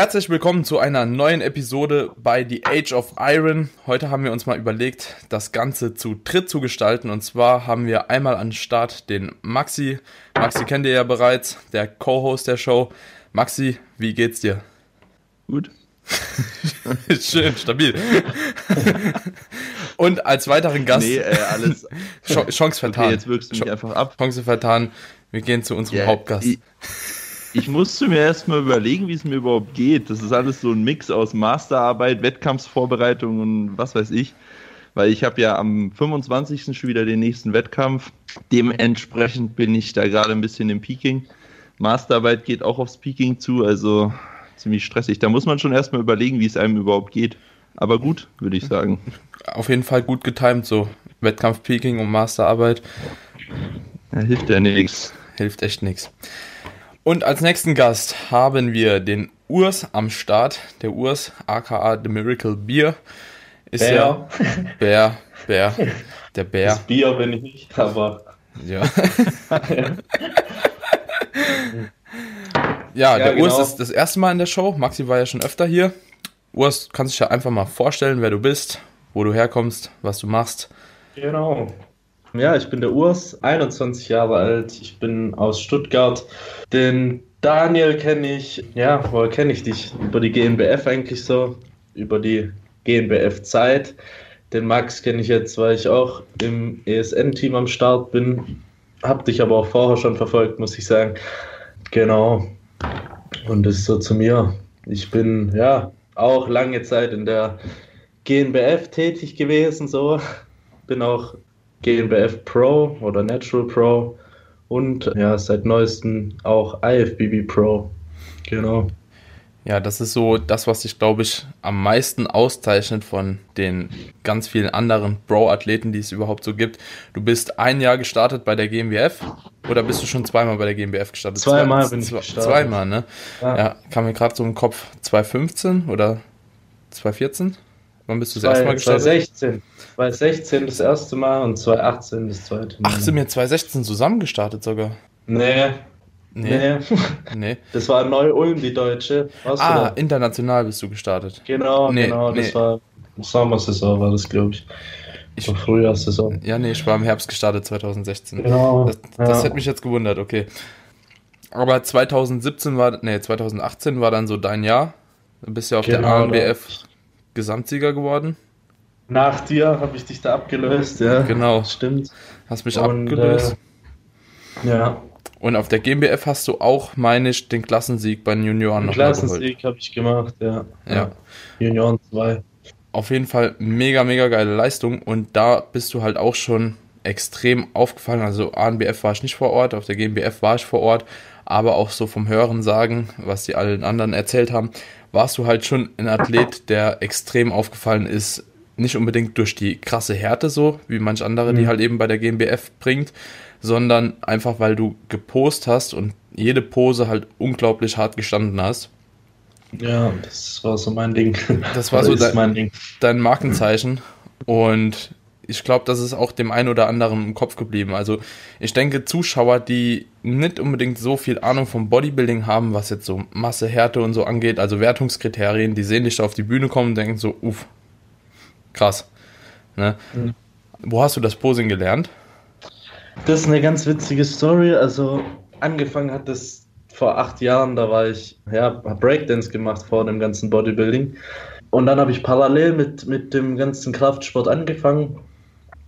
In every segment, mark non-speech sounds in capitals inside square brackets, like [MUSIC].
Herzlich willkommen zu einer neuen Episode bei The Age of Iron. Heute haben wir uns mal überlegt, das Ganze zu dritt zu gestalten. Und zwar haben wir einmal an Start den Maxi. Maxi kennt ihr ja bereits, der Co-Host der Show. Maxi, wie geht's dir? Gut. [LAUGHS] Schön, stabil. Und als weiteren Gast. Nee, äh, alles. Chance vertan. Okay, jetzt wirkst du mich einfach ab. Chance vertan. Wir gehen zu unserem yeah, Hauptgast. Ich, musste mir erstmal überlegen, wie es mir überhaupt geht. Das ist alles so ein Mix aus Masterarbeit, Wettkampfsvorbereitung und was weiß ich. Weil ich habe ja am 25. schon wieder den nächsten Wettkampf. Dementsprechend bin ich da gerade ein bisschen im Peaking. Masterarbeit geht auch aufs Peaking zu, also ziemlich stressig. Da muss man schon erstmal überlegen, wie es einem überhaupt geht. Aber gut, würde ich sagen. Auf jeden Fall gut getimt, so Wettkampf-Peaking und Masterarbeit. Ja, hilft ja nichts. Hilft echt nichts. Und als nächsten Gast haben wir den Urs am Start. Der Urs, aka The Miracle Beer. Ist Bär. ja [LAUGHS] Bär, Bär, der Bär. Das Bier bin ich nicht, aber. Ja. [LAUGHS] ja, der genau. Urs ist das erste Mal in der Show. Maxi war ja schon öfter hier. Urs, kannst du dich ja einfach mal vorstellen, wer du bist, wo du herkommst, was du machst. Genau. Ja, ich bin der Urs, 21 Jahre alt. Ich bin aus Stuttgart. Den Daniel kenne ich, ja, woher kenne ich dich? Über die GmbF eigentlich so, über die GmbF-Zeit. Den Max kenne ich jetzt, weil ich auch im ESN-Team am Start bin. Hab dich aber auch vorher schon verfolgt, muss ich sagen. Genau. Und das ist so zu mir. Ich bin ja auch lange Zeit in der GNBF tätig gewesen, so. Bin auch GNBF Pro oder Natural Pro und ja, seit neuestem auch IFBB Pro. Genau. Ja, das ist so das, was sich, glaube ich, am meisten auszeichnet von den ganz vielen anderen Pro-Athleten, die es überhaupt so gibt. Du bist ein Jahr gestartet bei der GmbF oder bist du schon zweimal bei der GmbF gestartet? Zweimal Zwei, bin ich gestartet. Zweimal, ne? Ja, ja kam mir gerade so im Kopf 2015 oder 2014? Wann bist du das erste Mal gestartet? 2016. 2016 das erste Mal und 2018 das zweite Mal. Ach, sind wir 2016 zusammen gestartet sogar? Nee. Nee. Nee. nee. [LAUGHS] Das war Neu-Ulm, die Deutsche. Warst ah, international bist du gestartet. Genau, nee, genau. Das nee. war Sommersaison, war das, glaube ich. Ich war Frühjahrssaison. Ja, nee, ich war im Herbst gestartet 2016. Genau. Das, das ja. hätte mich jetzt gewundert, okay. Aber 2017 war, nee, 2018 war dann so dein Jahr. Du bist ja auf genau, der ANBF Gesamtsieger geworden. Nach dir habe ich dich da abgelöst, ja. Genau. Stimmt. Hast mich Und, abgelöst. Äh, ja. Und auf der GmbF hast du auch, meine ich, den Klassensieg bei den Junioren noch Klassensieg habe ich gemacht, ja. ja. ja. Junioren 2. Auf jeden Fall mega, mega geile Leistung. Und da bist du halt auch schon extrem aufgefallen. Also ANBF war ich nicht vor Ort, auf der GmbF war ich vor Ort, aber auch so vom Hören sagen, was die allen anderen erzählt haben, warst du halt schon ein Athlet, der extrem aufgefallen ist. Nicht unbedingt durch die krasse Härte so, wie manch andere, mhm. die halt eben bei der GmbF bringt, sondern einfach, weil du gepost hast und jede Pose halt unglaublich hart gestanden hast. Ja, das war so mein Ding. Das war [LAUGHS] so dein, dein Markenzeichen. Und ich glaube, das ist auch dem einen oder anderen im Kopf geblieben. Also ich denke, Zuschauer, die nicht unbedingt so viel Ahnung vom Bodybuilding haben, was jetzt so Masse, Härte und so angeht, also Wertungskriterien, die sehen dich da auf die Bühne kommen und denken so, uff, krass. Ne? Mhm. Wo hast du das Posing gelernt? Das ist eine ganz witzige Story. Also angefangen hat das vor acht Jahren, da war ich, ja, Breakdance gemacht vor dem ganzen Bodybuilding. Und dann habe ich parallel mit, mit dem ganzen Kraftsport angefangen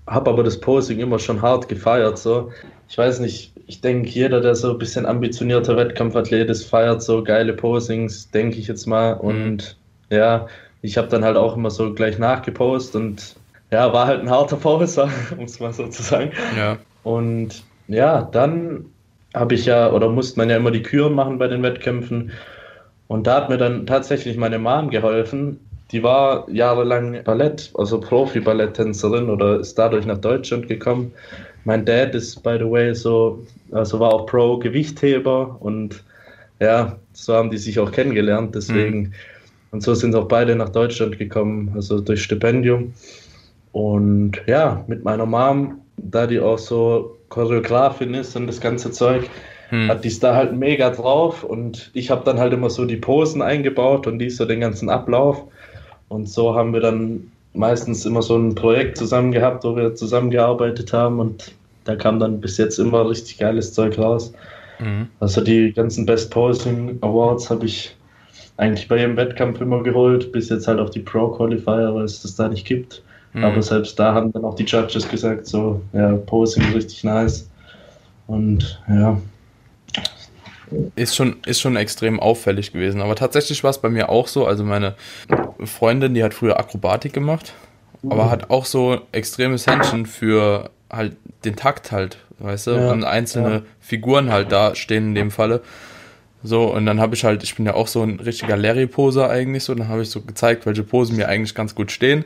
habe aber das Posing immer schon hart gefeiert. So. Ich weiß nicht, ich denke, jeder, der so ein bisschen ambitionierter Wettkampfathlet ist, feiert so geile Posings, denke ich jetzt mal. Mhm. Und ja, ich habe dann halt auch immer so gleich nachgepostet und ja, war halt ein harter Poser, [LAUGHS] um es mal so zu sagen. Ja. Und ja, dann habe ich ja, oder musste man ja immer die Küren machen bei den Wettkämpfen. Und da hat mir dann tatsächlich meine Mom geholfen, die war jahrelang Ballett, also Profi-Balletttänzerin oder ist dadurch nach Deutschland gekommen. Mein Dad ist, by the way, so, also war auch Pro-Gewichtheber und ja, so haben die sich auch kennengelernt, deswegen. Mhm. Und so sind auch beide nach Deutschland gekommen, also durch Stipendium. Und ja, mit meiner Mom, da die auch so Choreografin ist und das ganze Zeug, hm. hat dies da halt mega drauf und ich habe dann halt immer so die Posen eingebaut und die so den ganzen Ablauf. Und so haben wir dann meistens immer so ein Projekt zusammen gehabt, wo wir zusammengearbeitet haben und da kam dann bis jetzt immer richtig geiles Zeug raus. Mhm. Also die ganzen Best Posing Awards habe ich eigentlich bei jedem Wettkampf immer geholt, bis jetzt halt auf die Pro Qualifier, weil es das da nicht gibt. Mhm. Aber selbst da haben dann auch die Judges gesagt, so, ja, Posing ist richtig nice. Und ja. Ist schon, ist schon extrem auffällig gewesen. Aber tatsächlich war es bei mir auch so. Also meine Freundin, die hat früher Akrobatik gemacht, aber hat auch so extremes Händchen für halt den Takt halt, weißt du, ja, und einzelne ja. Figuren halt da stehen in dem Falle. So, und dann habe ich halt, ich bin ja auch so ein richtiger Larry-Poser eigentlich so, dann habe ich so gezeigt, welche Posen mir eigentlich ganz gut stehen.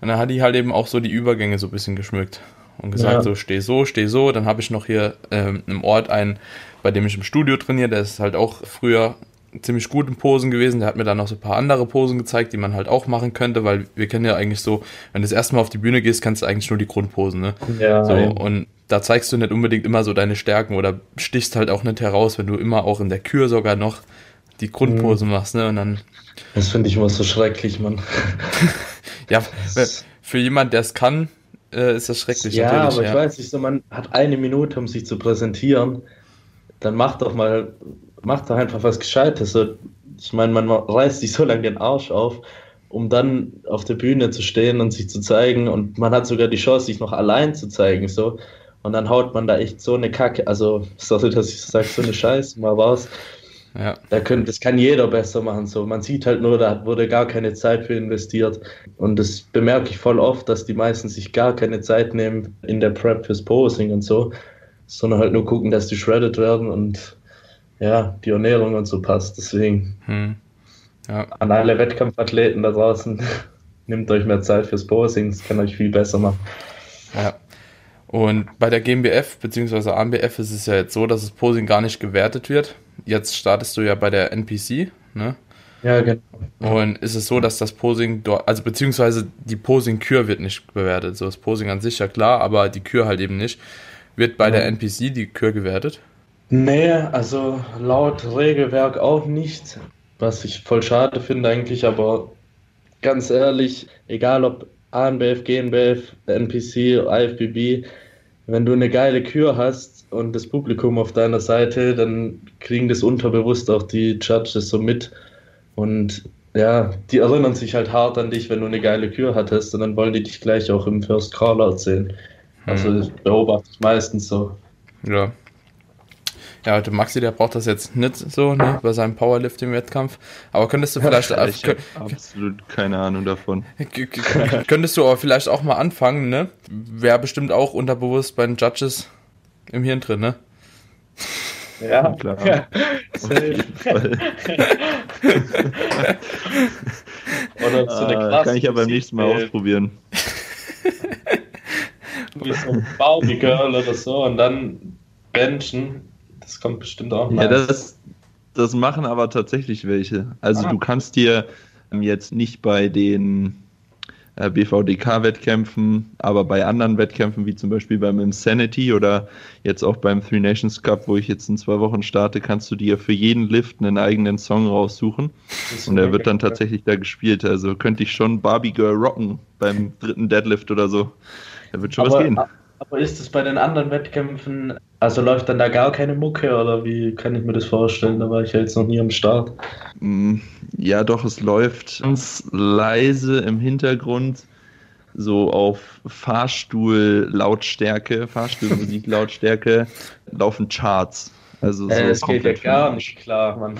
Und dann hat die halt eben auch so die Übergänge so ein bisschen geschmückt und gesagt, ja. so steh so, steh so. Dann habe ich noch hier ähm, im Ort einen, bei dem ich im Studio trainiere, der ist halt auch früher ziemlich gut in Posen gewesen. Der hat mir dann noch so ein paar andere Posen gezeigt, die man halt auch machen könnte, weil wir kennen ja eigentlich so, wenn du das erste Mal auf die Bühne gehst, kannst du eigentlich nur die Grundposen, ne? Ja. So, und da zeigst du nicht unbedingt immer so deine Stärken oder stichst halt auch nicht heraus, wenn du immer auch in der Kür sogar noch die Grundposen mhm. machst, ne? Und dann. Das finde ich immer so schrecklich, Mann. [LAUGHS] ja, für jemand, der es kann, äh, ist das schrecklich. Ja, aber ja. ich weiß nicht, so man hat eine Minute, um sich zu präsentieren. Dann mach doch mal mach doch einfach was Gescheites. So, ich meine, man reißt sich so lange den Arsch auf, um dann auf der Bühne zu stehen und sich zu zeigen. Und man hat sogar die Chance, sich noch allein zu zeigen. So. Und dann haut man da echt so eine Kacke. Also, sorry, dass ich sage, so eine Scheiße mal raus. Ja. Da können, das kann jeder besser machen. So. Man sieht halt nur, da wurde gar keine Zeit für investiert. Und das bemerke ich voll oft, dass die meisten sich gar keine Zeit nehmen in der Prep fürs Posing und so, sondern halt nur gucken, dass die shredded werden und ja, die Ernährung und so passt. Deswegen hm. ja. an alle Wettkampfathleten da draußen, [LAUGHS] nehmt euch mehr Zeit fürs Posing, das kann euch viel besser machen. Ja. Und bei der GmbF bzw. AMBF ist es ja jetzt so, dass das Posing gar nicht gewertet wird. Jetzt startest du ja bei der NPC, ne? Ja, genau. Und ist es so, dass das Posing dort, also beziehungsweise die Posing-Kür wird nicht bewertet. So das Posing an sich ja klar, aber die Kür halt eben nicht. Wird bei ja. der NPC die Kür gewertet? Nee, also laut Regelwerk auch nicht, was ich voll schade finde eigentlich, aber ganz ehrlich, egal ob ANBF, GNBF, NPC, IFBB, wenn du eine geile Kür hast und das Publikum auf deiner Seite, dann kriegen das unterbewusst auch die Judges so mit und ja, die erinnern sich halt hart an dich, wenn du eine geile Kür hattest und dann wollen die dich gleich auch im First Call sehen. Also mhm. beobachte ich meistens so. Ja, ja, der Maxi, der braucht das jetzt nicht so, ne, bei seinem Powerlifting-Wettkampf. Aber könntest du vielleicht. Ja, ich habe absolut keine Ahnung davon. [LAUGHS] könntest du aber vielleicht auch mal anfangen, ne? Wäre bestimmt auch unterbewusst bei den Judges im Hirn drin, ne? Ja, klar. Ja. [LAUGHS] Oder so eine ah, Kann ich aber beim nächsten Mal ausprobieren. [LAUGHS] Wie so Barbie Girl [LAUGHS] oder so und dann benchen das kommt bestimmt auch mal. Ja, das, das machen aber tatsächlich welche. Also ah. du kannst dir jetzt nicht bei den äh, BVDK-Wettkämpfen, aber bei anderen Wettkämpfen, wie zum Beispiel beim Insanity oder jetzt auch beim Three Nations Cup, wo ich jetzt in zwei Wochen starte, kannst du dir für jeden Lift einen eigenen Song raussuchen. Und der wird dann tatsächlich da gespielt. Also könnte ich schon Barbie Girl rocken beim dritten Deadlift oder so. Da wird schon aber, was gehen. Aber ist es bei den anderen Wettkämpfen, also läuft dann da gar keine Mucke oder wie kann ich mir das vorstellen? Da war ich ja jetzt noch nie am Start. Mm, ja, doch, es läuft ganz leise im Hintergrund, so auf Fahrstuhl-Lautstärke, Fahrstuhlmusik-Lautstärke, [LAUGHS] laufen Charts. Also äh, so es geht ja gar nicht klar, Mann.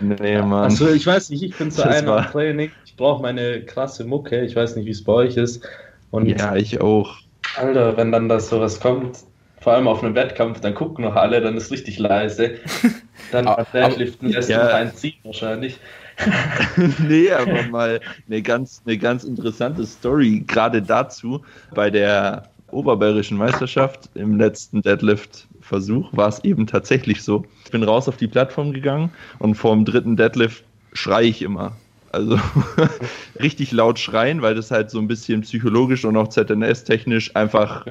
Nee, Mann. Also ich weiß nicht, ich bin zu [LAUGHS] einem Training, ich brauche meine krasse Mucke, ich weiß nicht, wie es bei euch ist. Und ja, ich auch. Alter, wenn dann das sowas kommt, vor allem auf einem Wettkampf, dann gucken noch alle, dann ist richtig leise. [LAUGHS] Dann Deadliften lässt ja. du einen ziehen wahrscheinlich. [LAUGHS] nee, aber mal eine ganz, eine ganz interessante Story gerade dazu. Bei der Oberbayerischen Meisterschaft im letzten Deadlift-Versuch war es eben tatsächlich so. Ich bin raus auf die Plattform gegangen und vorm dritten Deadlift schreie ich immer. Also [LAUGHS] richtig laut schreien, weil das halt so ein bisschen psychologisch und auch ZNS-technisch einfach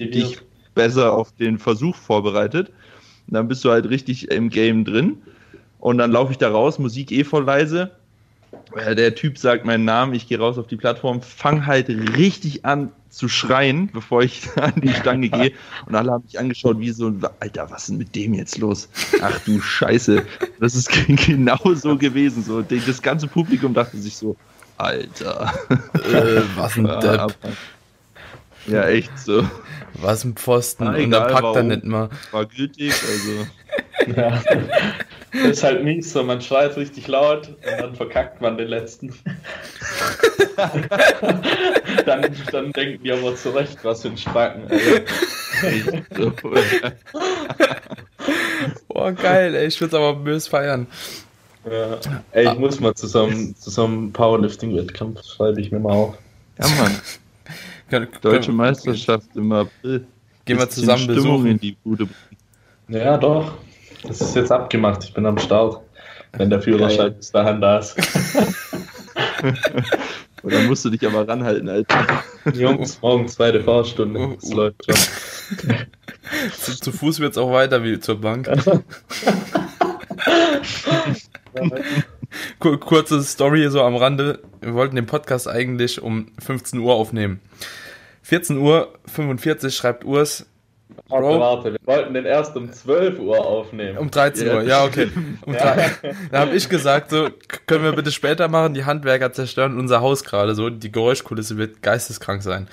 dich besser auf den Versuch vorbereitet. Und dann bist du halt richtig im Game drin. Und dann laufe ich da raus, Musik eh voll leise. Äh, Der Typ sagt meinen Namen, ich gehe raus auf die Plattform, fang halt richtig an zu schreien, bevor ich [LAUGHS] an die Stange [LAUGHS] gehe. Und alle haben mich angeschaut, wie so, Alter, was ist denn mit dem jetzt los? Ach du Scheiße. Das ist [LAUGHS] genau so gewesen. So, das ganze Publikum dachte sich so, Alter. Äh, was ein Ja, Depp. Ja, echt so. Was ein Pfosten. Ja, und dann packt er nicht mal. War gültig, also. Ja. Das ist halt mies, so man schreit richtig laut und dann verkackt man den letzten. [LAUGHS] dann, dann denken die aber zurecht, was für ein Spacken. Boah, geil, ey. Ich würde es aber bös feiern. Ja. Ey, ich muss mal zu so einem, zu so einem Powerlifting-Wettkampf, schreibe ich mir mal auf. Ja, Mann. [LAUGHS] Deutsche Meisterschaft im April. Gehen wir zusammen Stimmung besuchen. in die Bude. Ja, doch. Das ist jetzt abgemacht, ich bin am Start. Wenn der Führerschein bis dahin da ist. [LAUGHS] Oder musst du dich aber ranhalten, Alter. Jungs, morgen zweite Fahrstunde. Das Oh, oh. läuft schon. [LAUGHS] Zu, zu Fuß wird es auch weiter wie zur Bank. [LAUGHS] Kur kurze Story hier so am Rande. Wir wollten den Podcast eigentlich um 15 Uhr aufnehmen. 14 Uhr 45 schreibt Urs Warte, warte, wir wollten den erst um 12 Uhr aufnehmen. um 13 Ja, Uhr. Ja, okay. Um drei, [LAUGHS] da habe ich gesagt, so können wir bitte später machen. Die Handwerker zerstören unser Haus gerade so. Die Geräuschkulisse wird geisteskrank sein.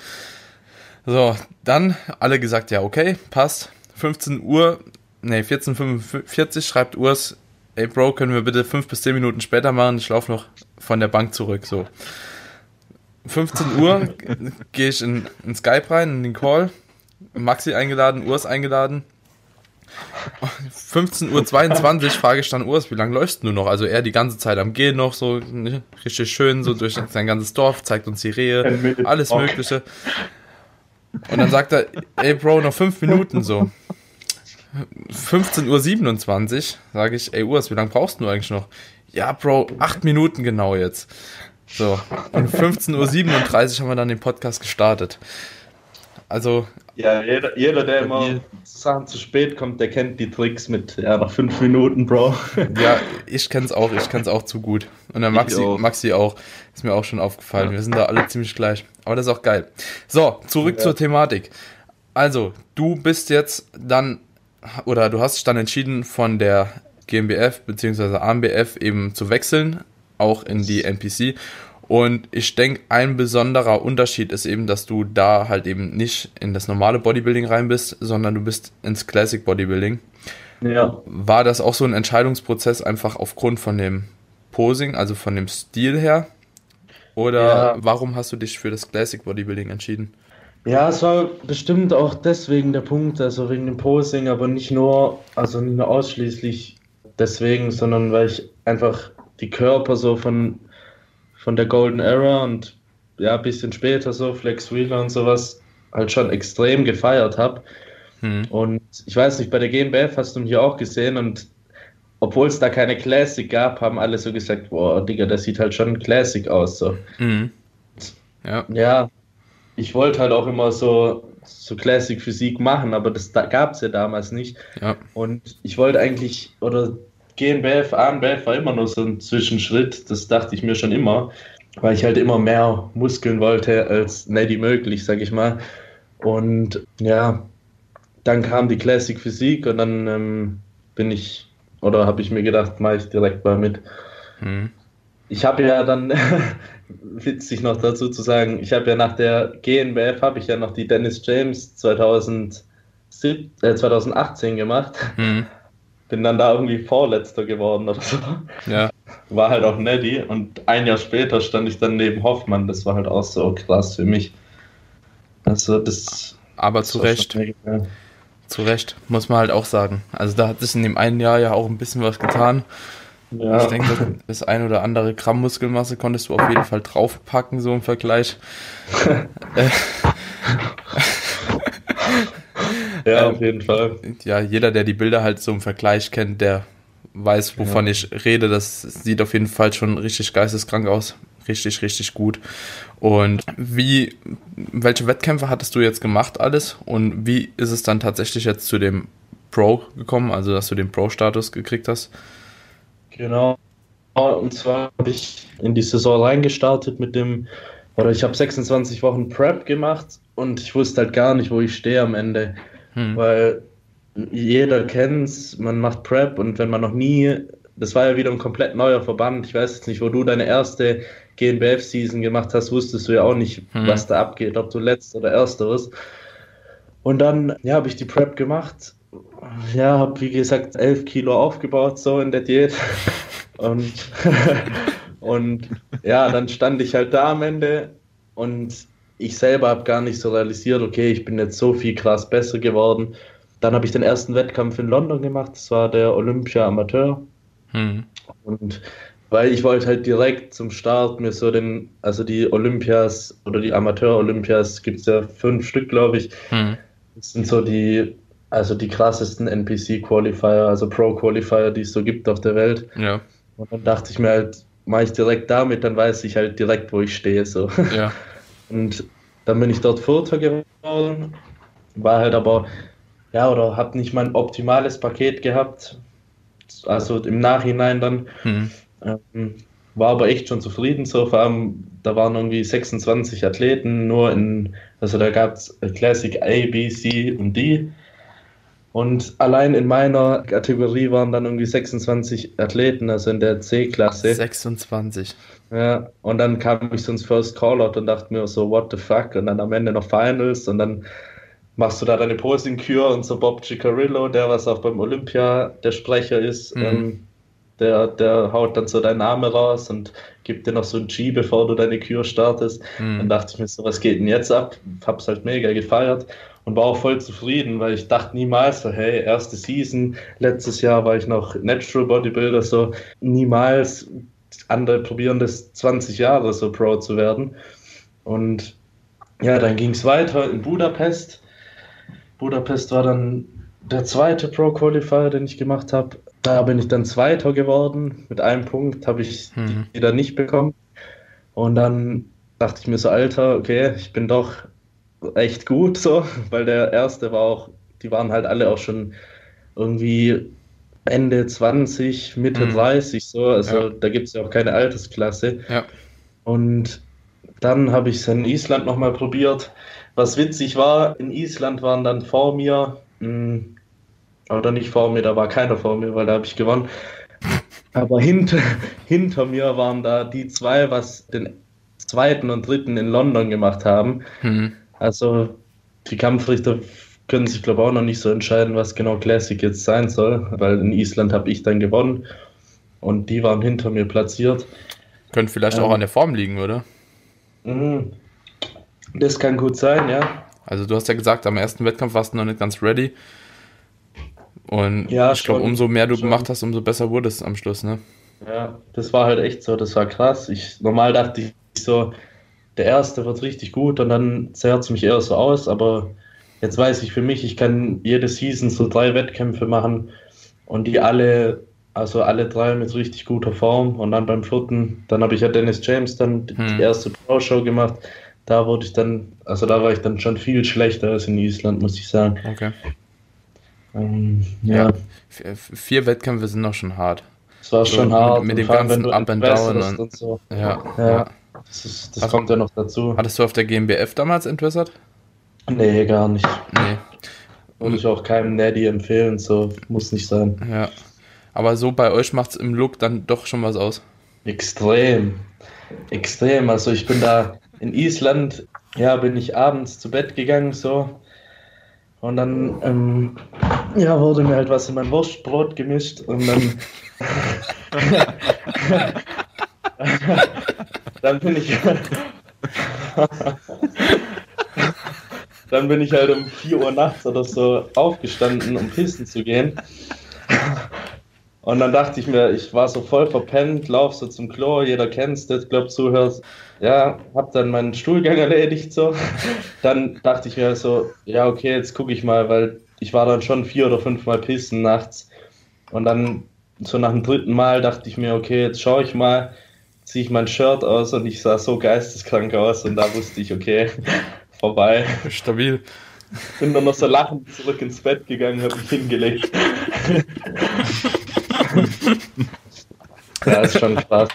So, dann alle gesagt, ja, okay, passt. 15 Uhr, nee, 14.45 schreibt Urs, ey Bro, können wir bitte 5 bis 10 Minuten später machen? Ich laufe noch von der Bank zurück, so. 15 Uhr [LAUGHS] gehe ich in, in Skype rein, in den Call. Maxi eingeladen, Urs eingeladen. 15.22 Uhr frage ich dann Urs, wie lange läufst du noch? Also er die ganze Zeit am Gehen noch, so ne, richtig schön, so durch sein ganzes Dorf, zeigt uns die Rehe, alles. Mögliche. Und dann sagt er, ey Bro, noch fünf Minuten so. 15.27 Uhr sage ich, ey Urs, wie lange brauchst du eigentlich noch? Ja, Bro, acht Minuten genau jetzt. So, und 15.37 Uhr haben wir dann den Podcast gestartet. Also, Ja, jeder, jeder der immer Sachen zu spät kommt, der kennt die Tricks mit, ja, nach 5 Minuten, Bro. [LAUGHS] ja, ich kenn's auch, ich kenn's auch zu gut. Und der Maxi auch. Maxi auch. Ist mir auch schon aufgefallen. Wir sind da alle ziemlich gleich. Aber das ist auch geil. So, zurück Ja. zur Thematik. Also, du bist jetzt dann, oder du hast dich dann entschieden, von der GmbF bzw. AMBF eben zu wechseln, auch in die NPC. Und ich denke, ein besonderer Unterschied ist eben, dass du da halt eben nicht in das normale Bodybuilding rein bist, sondern du bist ins Classic Bodybuilding. Ja. War das auch so ein Entscheidungsprozess einfach aufgrund von dem Posing, also von dem Stil her? Oder Ja. warum hast du dich für das Classic Bodybuilding entschieden? Ja, es war bestimmt auch deswegen der Punkt, also wegen dem Posing, aber nicht nur, also nicht nur ausschließlich deswegen, sondern weil ich einfach die Körper so von, von der Golden Era und ja, ein bisschen später so, Flex Wheeler und sowas, halt schon extrem gefeiert habe. Hm. Und ich weiß nicht, bei der GmbF hast du mich auch gesehen und obwohl es da keine Classic gab, haben alle so gesagt, boah, Digga, das sieht halt schon Classic aus. So. Mhm. Ja. Ja, ich wollte halt auch immer so, so Classic Physik machen, aber das da, gab es ja damals nicht. Ja. Und ich wollte eigentlich, oder GmbF, ANBF war immer nur so ein Zwischenschritt, das dachte ich mir schon immer, weil ich halt immer mehr Muskeln wollte als Neddy möglich, sag ich mal. Und ja, dann kam die Classic Physik und dann ähm, bin ich, oder habe ich mir gedacht, mache ich direkt mal mit. Mhm. Ich habe ja dann, [LAUGHS] witzig noch dazu zu sagen, ich habe ja nach der GNBF habe ich ja noch die Dennis James 2007, äh, 2018 gemacht. Mhm. Bin dann da irgendwie Vorletzter geworden oder so. Ja. War halt auch Neddy und ein Jahr später stand ich dann neben Hoffmann. Das war halt auch so krass für mich. Also das. Aber zu Recht, zu Recht, muss man halt auch sagen. Also da hat sich in dem einen Jahr ja auch ein bisschen was getan. Ja. Ich denke, das, das ein oder andere Gramm Muskelmasse konntest du auf jeden Fall draufpacken, so im Vergleich. [LAUGHS] Ja, ähm, auf jeden Fall. ja, jeder, der die Bilder halt so im Vergleich kennt, der weiß, wovon ich rede. Das sieht auf jeden Fall schon richtig geisteskrank aus. Richtig, richtig gut. Und wie, welche Wettkämpfe hattest du jetzt gemacht alles? Und wie ist es dann tatsächlich jetzt zu dem Pro gekommen, also dass du den Pro-Status gekriegt hast. Genau. Und zwar habe ich in die Saison reingestartet mit dem, oder ich habe 26 Wochen Prep gemacht und ich wusste halt gar nicht, wo ich stehe am Ende. Hm. Weil jeder kennt's, man macht Prep und wenn man noch nie, das war ja wieder ein komplett neuer Verband. Ich weiß jetzt nicht, wo du deine erste GNBF-Season gemacht hast, wusstest du ja auch nicht, hm. was da abgeht, ob du letzter oder erster wirst. Und dann, ja, habe ich die Prep gemacht. Ja, habe wie gesagt 11 Kilo aufgebaut, so in der Diät. [LAUGHS] Und, [LAUGHS] und ja, dann stand ich halt da am Ende und ich selber habe gar nicht so realisiert, okay, ich bin jetzt so viel krass besser geworden. Dann habe ich den ersten Wettkampf in London gemacht, das war der Olympia Amateur. Hm. Und weil ich wollte halt direkt zum Start mir so den, also die Olympias oder die Amateur-Olympias gibt es ja fünf Stück, glaube ich. Hm. Das sind so die, also die krassesten NPC-Qualifier, also Pro-Qualifier, die es so gibt auf der Welt. Ja. Und dann dachte ich mir halt, mache ich direkt damit, dann weiß ich halt direkt, wo ich stehe. So. Ja. [LAUGHS] Und dann bin ich dort Vierter geworden, war halt aber, ja, oder habe nicht mein optimales Paket gehabt. Also im Nachhinein dann. Mhm. Ähm, war aber echt schon zufrieden. So, vor allem, da waren irgendwie 26 Athleten, nur in, also da gab es Classic A, B, C und D. Und allein in meiner Kategorie waren dann irgendwie 26 Athleten, also in der C-Klasse. 26. Ja, und dann kam ich so ins First Callout und dachte mir so, what the fuck? Und dann am Ende noch Finals und dann machst du da deine Posing-Kür und so Bob Cicarillo, der was auch beim Olympia der Sprecher ist, mhm. ähm, der, der haut dann so deinen Namen raus und gibt dir noch so ein G, bevor du deine Kür startest. Mhm. Dann dachte ich mir so, was geht denn jetzt ab? Hab's halt mega gefeiert und war auch voll zufrieden, weil ich dachte niemals so, hey, erste Season, letztes Jahr war ich noch Natural Bodybuilder, so niemals andere probieren das 20 Jahre so Pro zu werden. Und ja, dann ging es weiter in Budapest. Budapest war dann der zweite Pro Qualifier, den ich gemacht habe. Da bin ich dann Zweiter geworden. Mit einem Punkt habe ich mhm. die dann nicht bekommen. Und dann dachte ich mir so, Alter, okay, ich bin doch echt gut so, [LAUGHS] weil der erste war auch, die waren halt alle auch schon irgendwie Ende 20, Mitte mhm. 30 so, also ja. da gibt es ja auch keine Altersklasse. Ja. Und dann habe ich es in Island nochmal probiert. Was witzig war, in Island waren dann vor mir, mh, hm, oder nicht vor mir, da war keiner vor mir, weil da habe ich gewonnen. Aber hinter, [LAUGHS] hinter mir waren da die zwei, was den zweiten und dritten in London gemacht haben. Mhm. Also die Kampfrichter können sich, glaube ich, auch noch nicht so entscheiden, was genau Classic jetzt sein soll, weil in Island habe ich dann gewonnen und die waren hinter mir platziert. Könnte vielleicht ähm, auch an der Form liegen, oder? Mhm. Das kann gut sein, ja. Also du hast ja gesagt, am ersten Wettkampf warst du noch nicht ganz ready. Und ja, ich glaube, umso mehr du schon. gemacht hast, umso besser wurde es am Schluss, ne? Ja, das war halt echt so, das war krass. Ich, normal dachte ich so, der erste wird richtig gut und dann zerrt es mich eher so aus, aber jetzt weiß ich für mich, ich kann jede Season so drei Wettkämpfe machen und die alle, also alle drei mit richtig guter Form und dann beim vierten, dann habe ich ja Dennis James dann hm. die erste Pro-Show gemacht. Da wurde ich dann, also da war ich dann schon viel schlechter als in Island, muss ich sagen. Okay. Ähm, ja. ja. Vier Wettkämpfe sind noch schon hart. Es war schon also hart. Mit, mit dem ganzen Up and Down und, und so. Ja, ja. ja. Das, ist, das also, kommt ja noch dazu. Hattest du auf der GmbF damals entwässert? Nee, gar nicht. Nee. Würde ich auch keinem Neddy empfehlen, so muss nicht sein. Ja. Aber so bei euch macht es im Look dann doch schon was aus. Extrem. Extrem. Also ich bin da in Island, ja, bin ich abends zu Bett gegangen, so. Und dann, ähm, ja, wurde mir halt was in mein Wurstbrot gemischt und dann. [LAUGHS] [LAUGHS] dann bin ich. [LAUGHS] dann bin ich halt um 4 Uhr nachts oder so aufgestanden, um pissen zu gehen. Und dann dachte ich mir, ich war so voll verpennt, lauf so zum Klo, jeder kennt's, das glaubt zuhört. Ja, hab dann meinen Stuhlgang [LAUGHS] erledigt so. Dann dachte ich mir so, ja, okay, jetzt gucke ich mal, weil ich war dann schon vier oder fünf Mal pissen nachts. Und dann so nach dem dritten Mal dachte ich mir, okay, jetzt schaue ich mal, ziehe ich mein Shirt aus und ich sah so geisteskrank aus und da wusste ich, okay, vorbei. [LAUGHS] Stabil. Bin dann noch so lachend zurück ins Bett gegangen, hab mich hingelegt. ja, ist schon Spaß.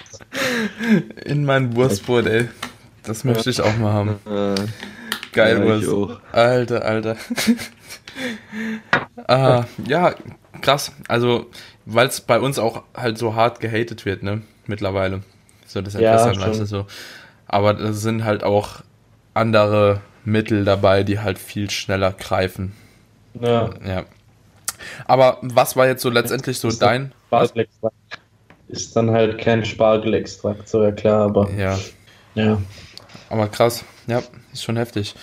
In mein Wurstbrot, ey. Das möchte ich auch mal haben. Geil, Ja, Wurst. Alter, Alter. [LAUGHS] ah, ja, krass. Also, weil es bei uns auch halt so hart gehatet wird, ne? Mittlerweile. So, das Ja, Entwässern, weißt du, schon. so. Aber da sind halt auch andere Mittel dabei, die halt viel schneller greifen. Ja, Ja. Aber was war jetzt so letztendlich so Ist dein. Spargelextrakt. Ist dann halt kein Spargelextrakt, so ja klar, aber Ja, ja. aber krass. Ja, ist schon heftig.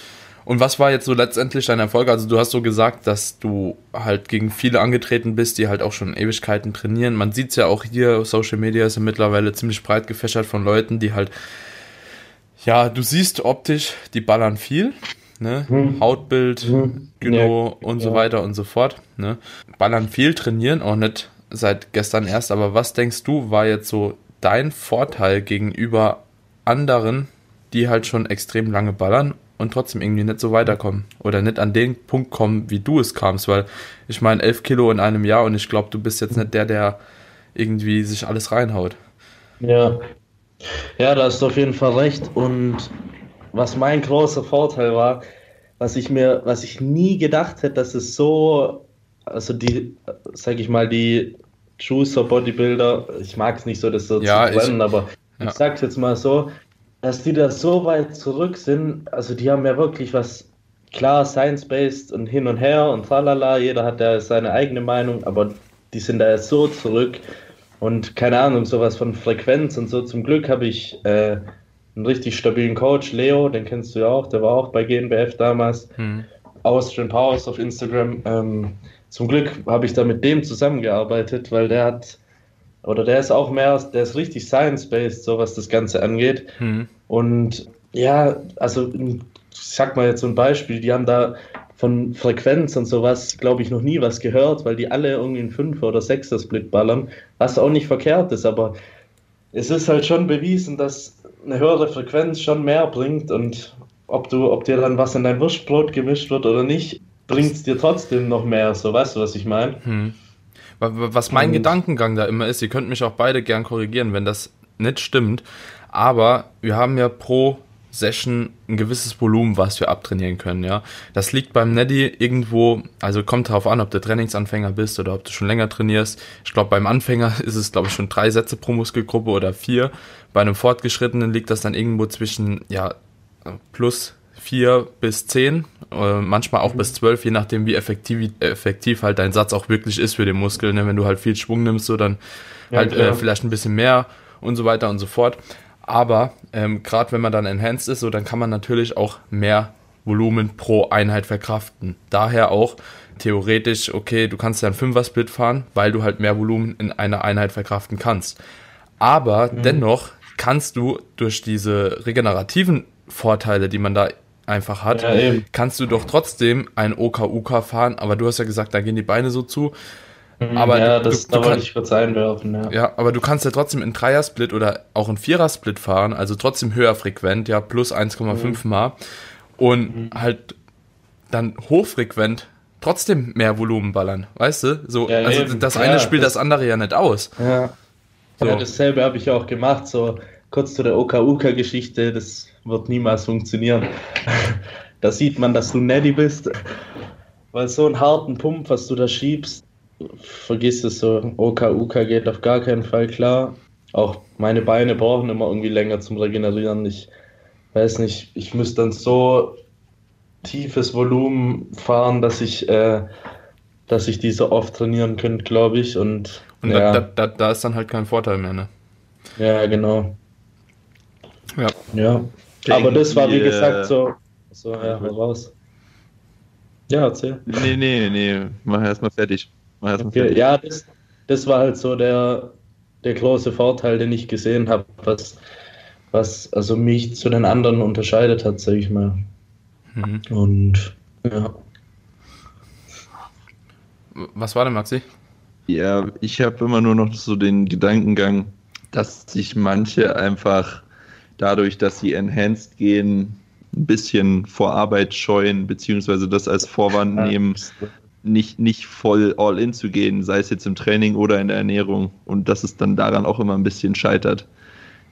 Und was war jetzt so letztendlich dein Erfolg? Also du hast so gesagt, dass du halt gegen viele angetreten bist, die halt auch schon Ewigkeiten trainieren. Man sieht es ja auch hier, Social Media ist ja mittlerweile ziemlich breit gefächert von Leuten, die halt, ja, du siehst optisch, die ballern viel, ne? Hm. Hautbild, Hm. genau Ja, und so ja. weiter und so fort, ne? Ballern viel, trainieren auch nicht seit gestern erst, aber was denkst du, war jetzt so dein Vorteil gegenüber anderen, die halt schon extrem lange ballern und trotzdem irgendwie nicht so weiterkommen oder nicht an den Punkt kommen, wie du es kamst, weil ich meine, 11 Kilo in einem Jahr und ich glaube, du bist jetzt nicht der, der irgendwie sich alles reinhaut. Ja. Ja, da hast du auf jeden Fall recht. Und was mein großer Vorteil war, was ich mir, was ich nie gedacht hätte, dass es so, also die, sag ich mal, die Juicer Bodybuilder, ich mag es nicht so, das so Ja, zu ich- trennen, aber ja. ich sag's jetzt mal so, dass die da so weit zurück sind, also die haben ja wirklich was, klar, science-based und hin und her und tralala, jeder hat ja seine eigene Meinung, aber die sind da so zurück und keine Ahnung, sowas von Frequenz und so. Zum Glück habe ich äh, einen richtig stabilen Coach, Leo, den kennst du ja auch, der war auch bei GNBF damals. Hm. Austrian Powers auf Instagram. Ähm, zum Glück habe ich da mit dem zusammengearbeitet, weil der hat, oder der ist auch mehr, der ist richtig science-based, so was das Ganze angeht. Hm. Und ja, also ich sag mal jetzt so ein Beispiel, die haben da von Frequenz und sowas, glaube ich, noch nie was gehört, weil die alle irgendwie einen 5 oder 6er Split ballern, was auch nicht verkehrt ist, aber es ist halt schon bewiesen, dass eine höhere Frequenz schon mehr bringt und ob du, ob dir dann was in dein Wurstbrot gemischt wird oder nicht, bringt es dir trotzdem noch mehr, so weißt du, was ich meine? Hm. Wa- wa- Was mein Und- Gedankengang da immer ist, ihr könnt mich auch beide gern korrigieren, wenn das nicht stimmt, aber wir haben ja pro Session ein gewisses Volumen, was wir abtrainieren können, ja. Das liegt beim Neddy irgendwo, also kommt darauf an, ob du Trainingsanfänger bist oder ob du schon länger trainierst. Ich glaube, beim Anfänger [LAUGHS] ist es, glaube ich, schon drei Sätze pro Muskelgruppe oder vier. Bei einem Fortgeschrittenen liegt das dann irgendwo zwischen, ja, plus vier bis zehn, äh, manchmal auch bis zwölf, je nachdem, wie effektiv, effektiv halt dein Satz auch wirklich ist für den Muskel. Ne? Wenn du halt viel Schwung nimmst, so dann Ja, halt äh, vielleicht ein bisschen mehr und so weiter und so fort. Aber ähm, gerade wenn man dann enhanced ist, so dann kann man natürlich auch mehr Volumen pro Einheit verkraften. Daher auch theoretisch, okay, du kannst ja einen Fünfer-Split fahren, weil du halt mehr Volumen in einer Einheit verkraften kannst. Aber Mhm. dennoch kannst du durch diese regenerativen Vorteile, die man da einfach hat, Ja, kannst du doch trotzdem ein OKUK fahren, aber du hast ja gesagt, da gehen die Beine so zu. Aber ja, du- das du- da wollte ich kurz einwerfen, ja. Ja, aber du kannst ja trotzdem einen Dreier-Split oder auch einen Vierer-Split fahren, also trotzdem höher frequent, ja, plus 1,5 Mhm. mal und halt dann hochfrequent trotzdem mehr Volumen ballern, weißt du? So, Ja, also eben. das Ja, eine spielt das- das andere ja nicht aus. Ja. So. Ja, dasselbe habe ich auch gemacht, so kurz zu der OKUK-Geschichte, das wird niemals funktionieren. [LAUGHS] da sieht man, dass du Neddy bist, weil so einen harten Pump, was du da schiebst, vergiss es so, OKUK geht auf gar keinen Fall klar. Auch meine Beine brauchen immer irgendwie länger zum Regenerieren. Ich weiß nicht, ich muss dann so tiefes Volumen fahren, dass ich, äh, dass ich die so oft trainieren könnte, glaube ich. Und, Und ja. da, da, da, ist dann halt kein Vorteil mehr, ne? Ja, genau. Ja. Ja. Aber das war, wie wir- gesagt, so. So, ja, raus. Ja, erzähl. Nee, nee, nee, mach erstmal fertig. Okay, ja, das, das war halt so der, der große Vorteil, den ich gesehen habe, was, was also mich zu den anderen unterscheidet hat, sag ich mal. Mhm. Und ja. Was war denn, Maxi? Ja, ich habe immer nur noch so den Gedankengang, dass sich manche einfach dadurch, dass sie enhanced gehen, ein bisschen vor Arbeit scheuen, beziehungsweise das als Vorwand nehmen, nicht, nicht voll all in zu gehen, sei es jetzt im Training oder in der Ernährung. Und dass es dann daran auch immer ein bisschen scheitert.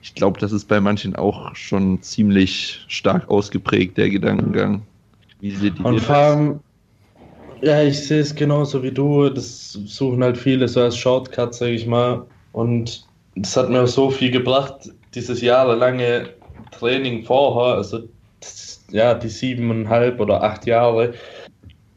Ich glaube, das ist bei manchen auch schon ziemlich stark ausgeprägt, der Gedankengang. Wie seht ihr Und vor allem, ja, ich sehe es genauso wie du. Das suchen halt viele so als Shortcut, sage ich mal. Und das hat mir so viel gebracht, dieses jahrelange Training vorher, also ja, die siebeneinhalb oder acht Jahre.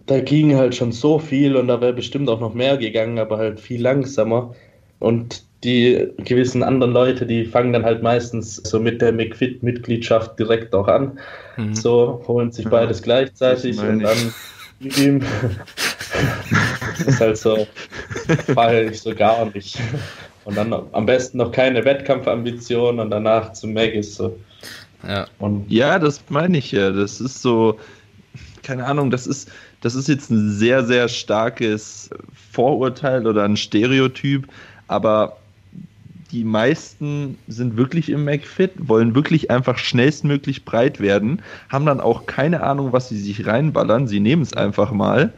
Da ging halt schon so viel und da wäre bestimmt auch noch mehr gegangen, aber halt viel langsamer. Und die gewissen anderen Leute, die fangen dann halt meistens so mit der McFit-Mitgliedschaft direkt auch an. Mhm. So holen sich beides gleichzeitig und dann ihm. das ist halt so, fahre ich so gar nicht. Und dann am besten noch keine Wettkampfambition und danach zum Meg ist so. Ja. Und ja, das meine ich ja. Das ist so, keine Ahnung, das ist, das ist jetzt ein sehr, sehr starkes Vorurteil oder ein Stereotyp, aber die meisten sind wirklich im McFit, wollen wirklich einfach schnellstmöglich breit werden, haben dann auch keine Ahnung, was sie sich reinballern, sie nehmen es einfach mal.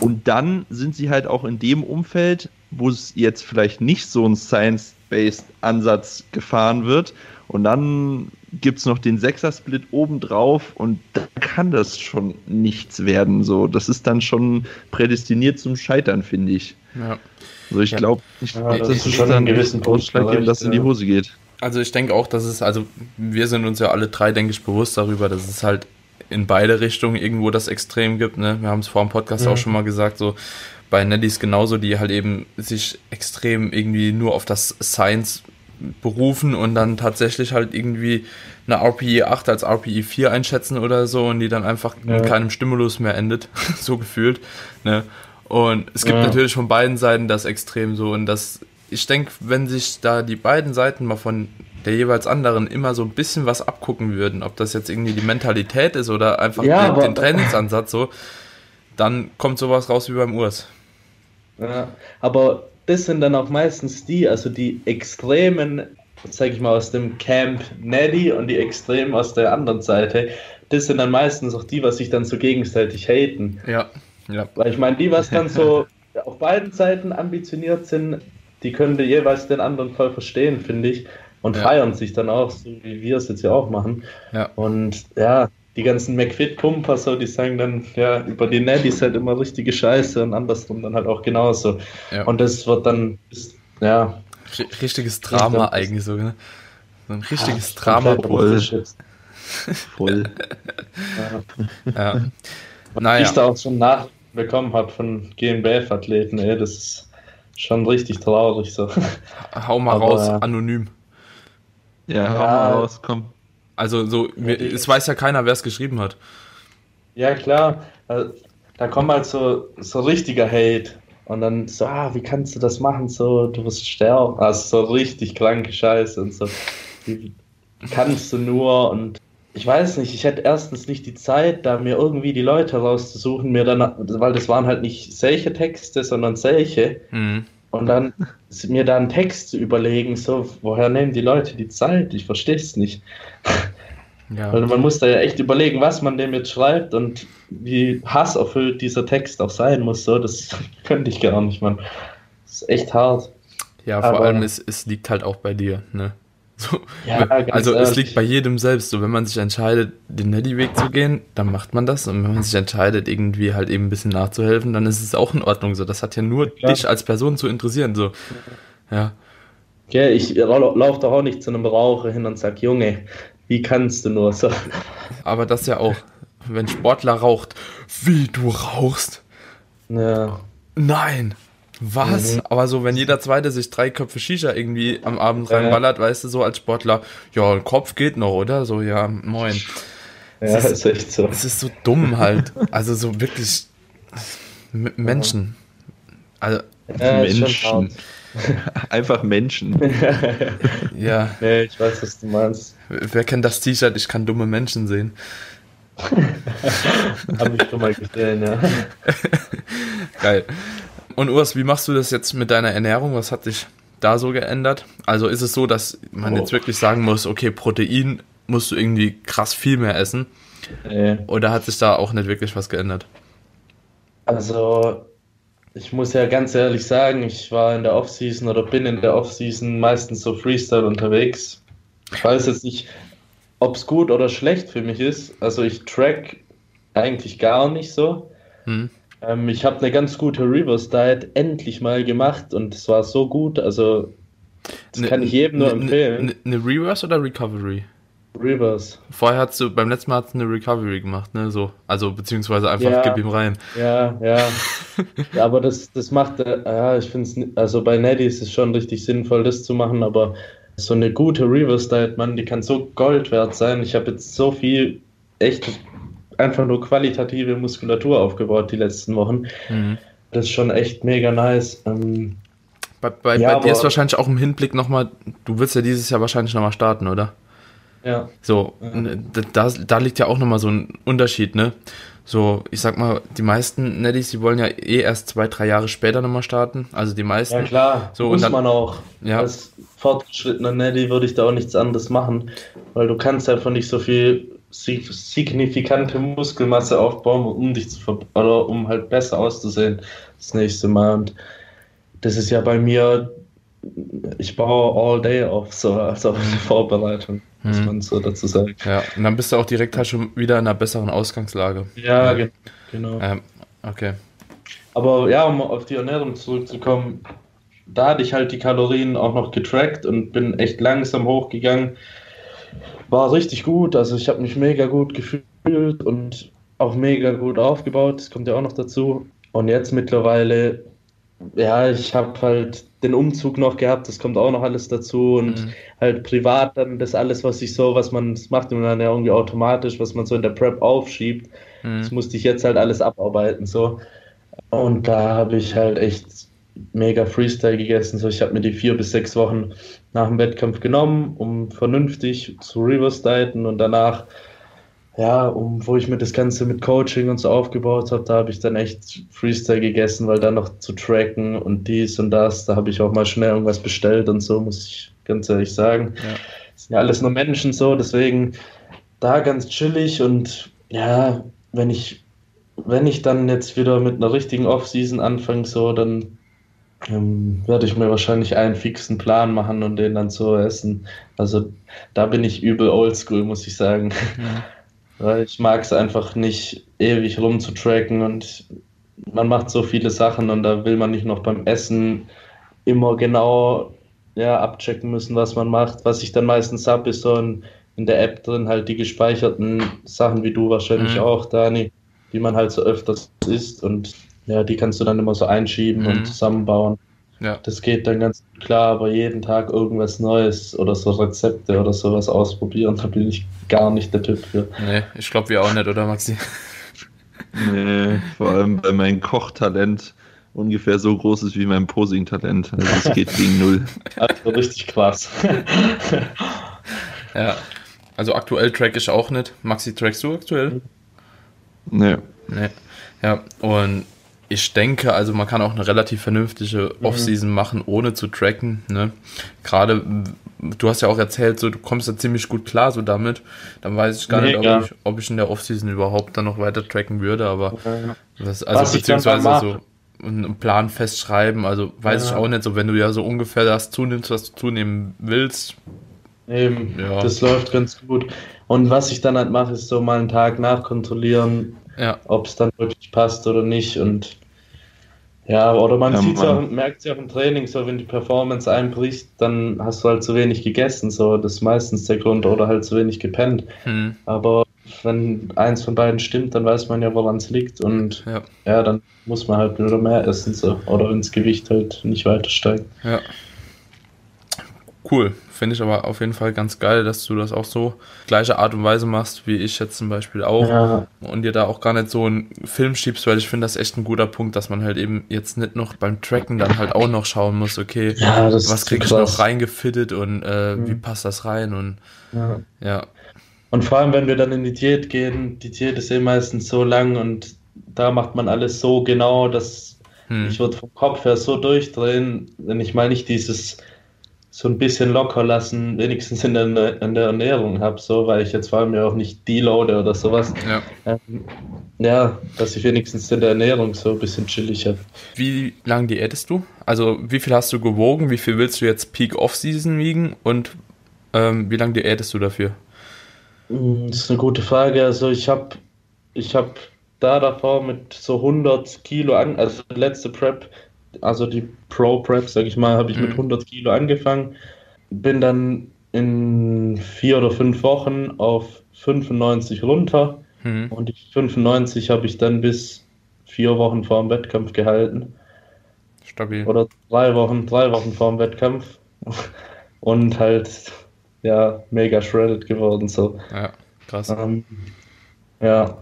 Und dann sind sie halt auch in dem Umfeld, wo es jetzt vielleicht nicht so ein Science-Based Ansatz gefahren wird. Und dann gibt es noch den Sechser-Split obendrauf und da kann das schon nichts werden. So, das ist dann schon prädestiniert zum Scheitern, finde ich. Ja. Also ich glaube, ich ja, glaub, das, das ist schon dann gewissen Ausschlaggebend, dass es in die Hose geht. Also ich denke auch, dass es, also wir sind uns ja alle drei, denke ich, bewusst darüber, dass es halt in beide Richtungen irgendwo das Extrem gibt. Ne? Wir haben es vor dem Podcast mhm. auch schon mal gesagt, so bei Nellys genauso, die halt eben sich extrem irgendwie nur auf das Science berufen und dann tatsächlich halt irgendwie eine RPE 8 als RPE 4 einschätzen oder so und die dann einfach ja. in keinem Stimulus mehr endet, [LAUGHS] so gefühlt. Ne? Und es gibt ja. natürlich von beiden Seiten das Extrem so und das, ich denke, wenn sich da die beiden Seiten mal von der jeweils anderen immer so ein bisschen was abgucken würden, ob das jetzt irgendwie die Mentalität ist oder einfach ja, den, den Trainingsansatz so, dann kommt sowas raus wie beim Urs. Ja, aber das sind dann auch meistens die, also die extremen, sag ich mal, aus dem Camp Neddy und die extremen aus der anderen Seite, das sind dann meistens auch die, was sich dann so gegenseitig haten. Ja, ja. Weil ich meine, die, was dann so [LAUGHS] auf beiden Seiten ambitioniert sind, die können jeweils den anderen voll verstehen, finde ich. Und ja. feiern sich dann auch, so wie wir es jetzt ja auch machen. Ja. Und ja, die ganzen McFit-Pumper, so, die sagen dann, ja, über die Netties halt immer richtige Scheiße und andersrum dann halt auch genauso. Ja. Und das wird dann, ja. Richtiges Drama eigentlich so, ne? So ein richtiges ja, Drama. Voll. Voll. ja. ja. Naja. Ich da auch schon nachbekommen habe von GmbF-Athleten, ey, das ist schon richtig traurig so. Hau mal Aber, raus, anonym. Ja, ja, hau mal raus, komm. Also so, es weiß ja keiner, wer es geschrieben hat. Ja, klar. Da kommt halt so, so richtiger Hate. Und dann so, ah, wie kannst du das machen? So, du wirst sterben. Also so richtig kranke Scheiße und so. Wie kannst du nur? Und ich weiß nicht, ich hätte erstens nicht die Zeit, da mir irgendwie die Leute rauszusuchen, mir dann, weil das waren halt nicht solche Texte, sondern solche. Mhm. Und dann mir da einen Text zu überlegen, so, woher nehmen die Leute die Zeit? Ich verstehe es nicht. Ja. Also man muss da ja echt überlegen, was man dem jetzt schreibt und wie hasserfüllt dieser Text auch sein muss. So, das [LAUGHS] könnte ich gar nicht, man. Das ist echt hart. Ja, vor Aber, allem, es, es liegt halt auch bei dir, ne? So, ja, also ehrlich. es liegt bei jedem selbst. So, wenn man sich entscheidet, den Neddy-Weg zu gehen, dann macht man das. Und wenn man sich entscheidet, irgendwie halt eben ein bisschen nachzuhelfen, dann ist es auch in Ordnung. So, das hat ja nur ja. dich als Person zu interessieren. So, ja. Okay, ich laufe doch auch nicht zu einem Raucher hin und sage, Junge, wie kannst du nur so? Aber das ja auch, wenn Sportler raucht, wie du rauchst. Ja. Nein. Was? Mhm. Aber so, wenn jeder Zweite sich drei Köpfe Shisha irgendwie am Abend reinballert, ja. weißt du, so als Sportler, ja, ein Kopf geht noch, oder? So, ja, moin. Ja, es ist, ist echt so. Es ist so dumm halt. [LAUGHS] Also so wirklich Menschen. Also ja, Menschen. [LAUGHS] Einfach Menschen. [LAUGHS] ja. Nee, ich weiß, was du meinst. Wer kennt das T-Shirt? Ich kann dumme Menschen sehen. Habe ich schon mal gesehen, ja. Geil. Und Urs, wie machst du das jetzt mit deiner Ernährung? Was hat dich da so geändert? Also ist es so, dass man oh. jetzt wirklich sagen muss, okay, Protein musst du irgendwie krass viel mehr essen. Äh, Oder hat sich da auch nicht wirklich was geändert? also, ich muss ja ganz ehrlich sagen, ich war in der Offseason oder bin in der Offseason meistens so Freestyle unterwegs. Ich weiß jetzt nicht, ob es gut oder schlecht für mich ist. Also, ich track eigentlich gar nicht so. Hm. Ähm, ich habe eine ganz gute Reverse Diet endlich mal gemacht und es war so gut. Also, das Ne- kann ich jedem nur ne- empfehlen. ne- Eine Reverse oder Recovery? Reverse. Vorher hast du, beim letzten Mal hast du eine Recovery gemacht, ne? So. Also, beziehungsweise einfach Ja. gib ihm rein. Ja, ja. [LAUGHS] Ja, aber das, das macht, äh, ja, ich finde es, also bei Neddy ist es schon richtig sinnvoll, das zu machen, aber so eine gute Reverse Diet, Mann, die kann so Gold wert sein. Ich habe jetzt so viel echt einfach nur qualitative Muskulatur aufgebaut die letzten Wochen. Mhm. Das ist schon echt mega nice. Ähm, Bei, bei, Ja, bei dir ist wahrscheinlich auch im Hinblick nochmal, du willst ja dieses Jahr wahrscheinlich nochmal starten, oder? ja, So, ne, da, da liegt ja auch nochmal so ein Unterschied, ne? So, ich sag mal, die meisten Netties, die wollen ja eh erst zwei, drei Jahre später nochmal starten. Also die meisten. ja klar, So, und muss dann- man auch. Ja. Als fortgeschrittener Neddy würde ich da auch nichts anderes machen, weil du kannst einfach nicht so viel signifikante Muskelmasse aufbauen, um dich zu ver oder um halt besser auszusehen das nächste Mal. Und das ist ja bei mir, ich baue all day auf, so also auf eine Vorbereitung, muss Mhm. man so dazu sagen. Ja, und dann bist du auch direkt halt schon wieder in einer besseren Ausgangslage. Ja, ge- genau. Ähm, okay. Aber ja, um auf die Ernährung zurückzukommen, da hatte ich halt die Kalorien auch noch getrackt und bin echt langsam hochgegangen. War richtig gut, also ich habe mich mega gut gefühlt und auch mega gut aufgebaut. Das kommt ja auch noch dazu. Und jetzt mittlerweile, ja, ich habe halt den Umzug noch gehabt, das kommt auch noch alles dazu und Mhm. halt privat dann das alles, was ich so, was man, das macht man dann ja irgendwie automatisch, was man so in der Prep aufschiebt. Das Mhm. musste ich jetzt halt alles abarbeiten, so. Und da habe ich halt echt mega Freestyle gegessen. So, ich habe mir die vier bis sechs Wochen nach dem Wettkampf genommen, um vernünftig zu Reverse dieten und danach, ja, um, wo ich mir das Ganze mit Coaching und so aufgebaut habe, da habe ich dann echt Freestyle gegessen, weil dann noch zu tracken und dies und das, da habe ich auch mal schnell irgendwas bestellt und so, muss ich ganz ehrlich sagen. Ja. Das sind ja alles nur Menschen so, deswegen da ganz chillig und ja, wenn ich, wenn ich dann jetzt wieder mit einer richtigen Off-Season anfange, so, dann ähm, werde ich mir wahrscheinlich einen fixen Plan machen und den dann so essen. Also da bin ich übel oldschool, muss ich sagen. Mhm. [LAUGHS] Weil ich mag es einfach nicht, ewig rumzutracken und man macht so viele Sachen und da will man nicht noch beim Essen immer genau ja, abchecken müssen, was man macht. Was ich dann meistens habe, ist so ein, in der App drin halt die gespeicherten Sachen, wie du wahrscheinlich Mhm. auch, Dani, die man halt so öfters isst und ja, die kannst du dann immer so einschieben Mhm. und zusammenbauen. Ja. Das geht dann ganz klar, aber jeden Tag irgendwas Neues oder so Rezepte oder sowas ausprobieren, da bin ich gar nicht der Typ für. Nee, ich glaube wir auch nicht, oder Maxi? Nee, vor allem weil mein Kochtalent ungefähr so groß ist wie mein Posing-Talent. Also es geht gegen null. [LAUGHS] Also richtig krass. Ja. Also aktuell track ich auch nicht. Maxi, trackst du aktuell? Nee. Nee. Ja, und ich denke, also man kann auch eine relativ vernünftige Offseason machen, ohne zu tracken. Ne? Gerade, du hast ja auch erzählt, so, du kommst da ziemlich gut klar so damit. Dann weiß ich gar nicht, Mega. ob ich, ob ich in der Offseason überhaupt dann noch weiter tracken würde, aber also Was ich dann beziehungsweise so einen Plan festschreiben, also weiß Ja. ich auch nicht, so wenn du ja so ungefähr das zunimmst, was du zunehmen willst. Eben, Ja. das läuft ganz gut. Und was ich dann halt mache, ist so mal einen Tag nachkontrollieren, Ja, ob es dann wirklich passt oder nicht. Und ja, oder man Ja, sieht's man- auch, merkt es ja auch im Training, so wenn die Performance einbricht, dann hast du halt zu wenig gegessen. So, das ist meistens der Grund, oder halt zu wenig gepennt. hm, Aber wenn eins von beiden stimmt, dann weiß man ja, woran es liegt. Und ja, ja, dann muss man halt wieder mehr essen, so. Oder ins Gewicht halt nicht weiter steigt. ja. Cool, finde ich aber auf jeden Fall ganz geil, dass du das auch so gleiche Art und Weise machst, wie ich jetzt zum Beispiel auch. Ja, und dir da auch gar nicht so einen Film schiebst, weil ich finde das echt ein guter Punkt, dass man halt eben jetzt nicht noch beim Tracken dann halt auch noch schauen muss, okay, ja was krieg ich noch reingefittet und äh, Mhm. wie passt das rein und Ja. ja, Und vor allem, wenn wir dann in die Diät gehen, die Diät ist eh meistens so lang und da macht man alles so genau, dass hm, ich würde vom Kopf her so durchdrehen, wenn ich mal nicht dieses so ein bisschen locker lassen, wenigstens in der, in der Ernährung habe, so, weil ich jetzt vor allem ja auch nicht deloade oder sowas. Ja. Ähm, ja, dass ich wenigstens in der Ernährung so ein bisschen chillig habe. Wie lange diätest du? Also wie viel hast du gewogen? Wie viel willst du jetzt Peak Off-Season wiegen? Und ähm, wie lange diätest du dafür? Mm, Das ist eine gute Frage. Also ich habe ich hab da davor mit so 100 Kilo an, also letzte Prep, also die Pro Prep, sag ich mal, habe ich mit Mhm. 100 Kilo angefangen, bin dann in vier oder fünf Wochen auf 95 runter Hm. und die 95 habe ich dann bis vier Wochen vor dem Wettkampf gehalten Stabil. oder drei Wochen, drei Wochen vor dem Wettkampf und halt ja mega shredded geworden so. Ja, krass. Ähm, ja,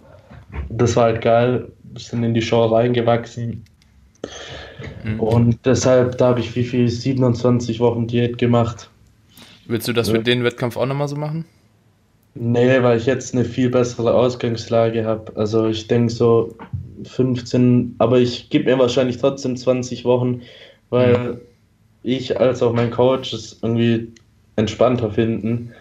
das war halt geil. Bisschen in die Show reingewachsen. Mhm. Und deshalb, da habe ich wie viel? 27 Wochen Diät gemacht. Willst du das Ja. für den Wettkampf auch nochmal so machen? Nee, weil ich jetzt eine viel bessere Ausgangslage habe. Also ich denke so 15, aber ich gebe mir wahrscheinlich trotzdem 20 Wochen, weil ich als auch mein Coach es irgendwie entspannter finden.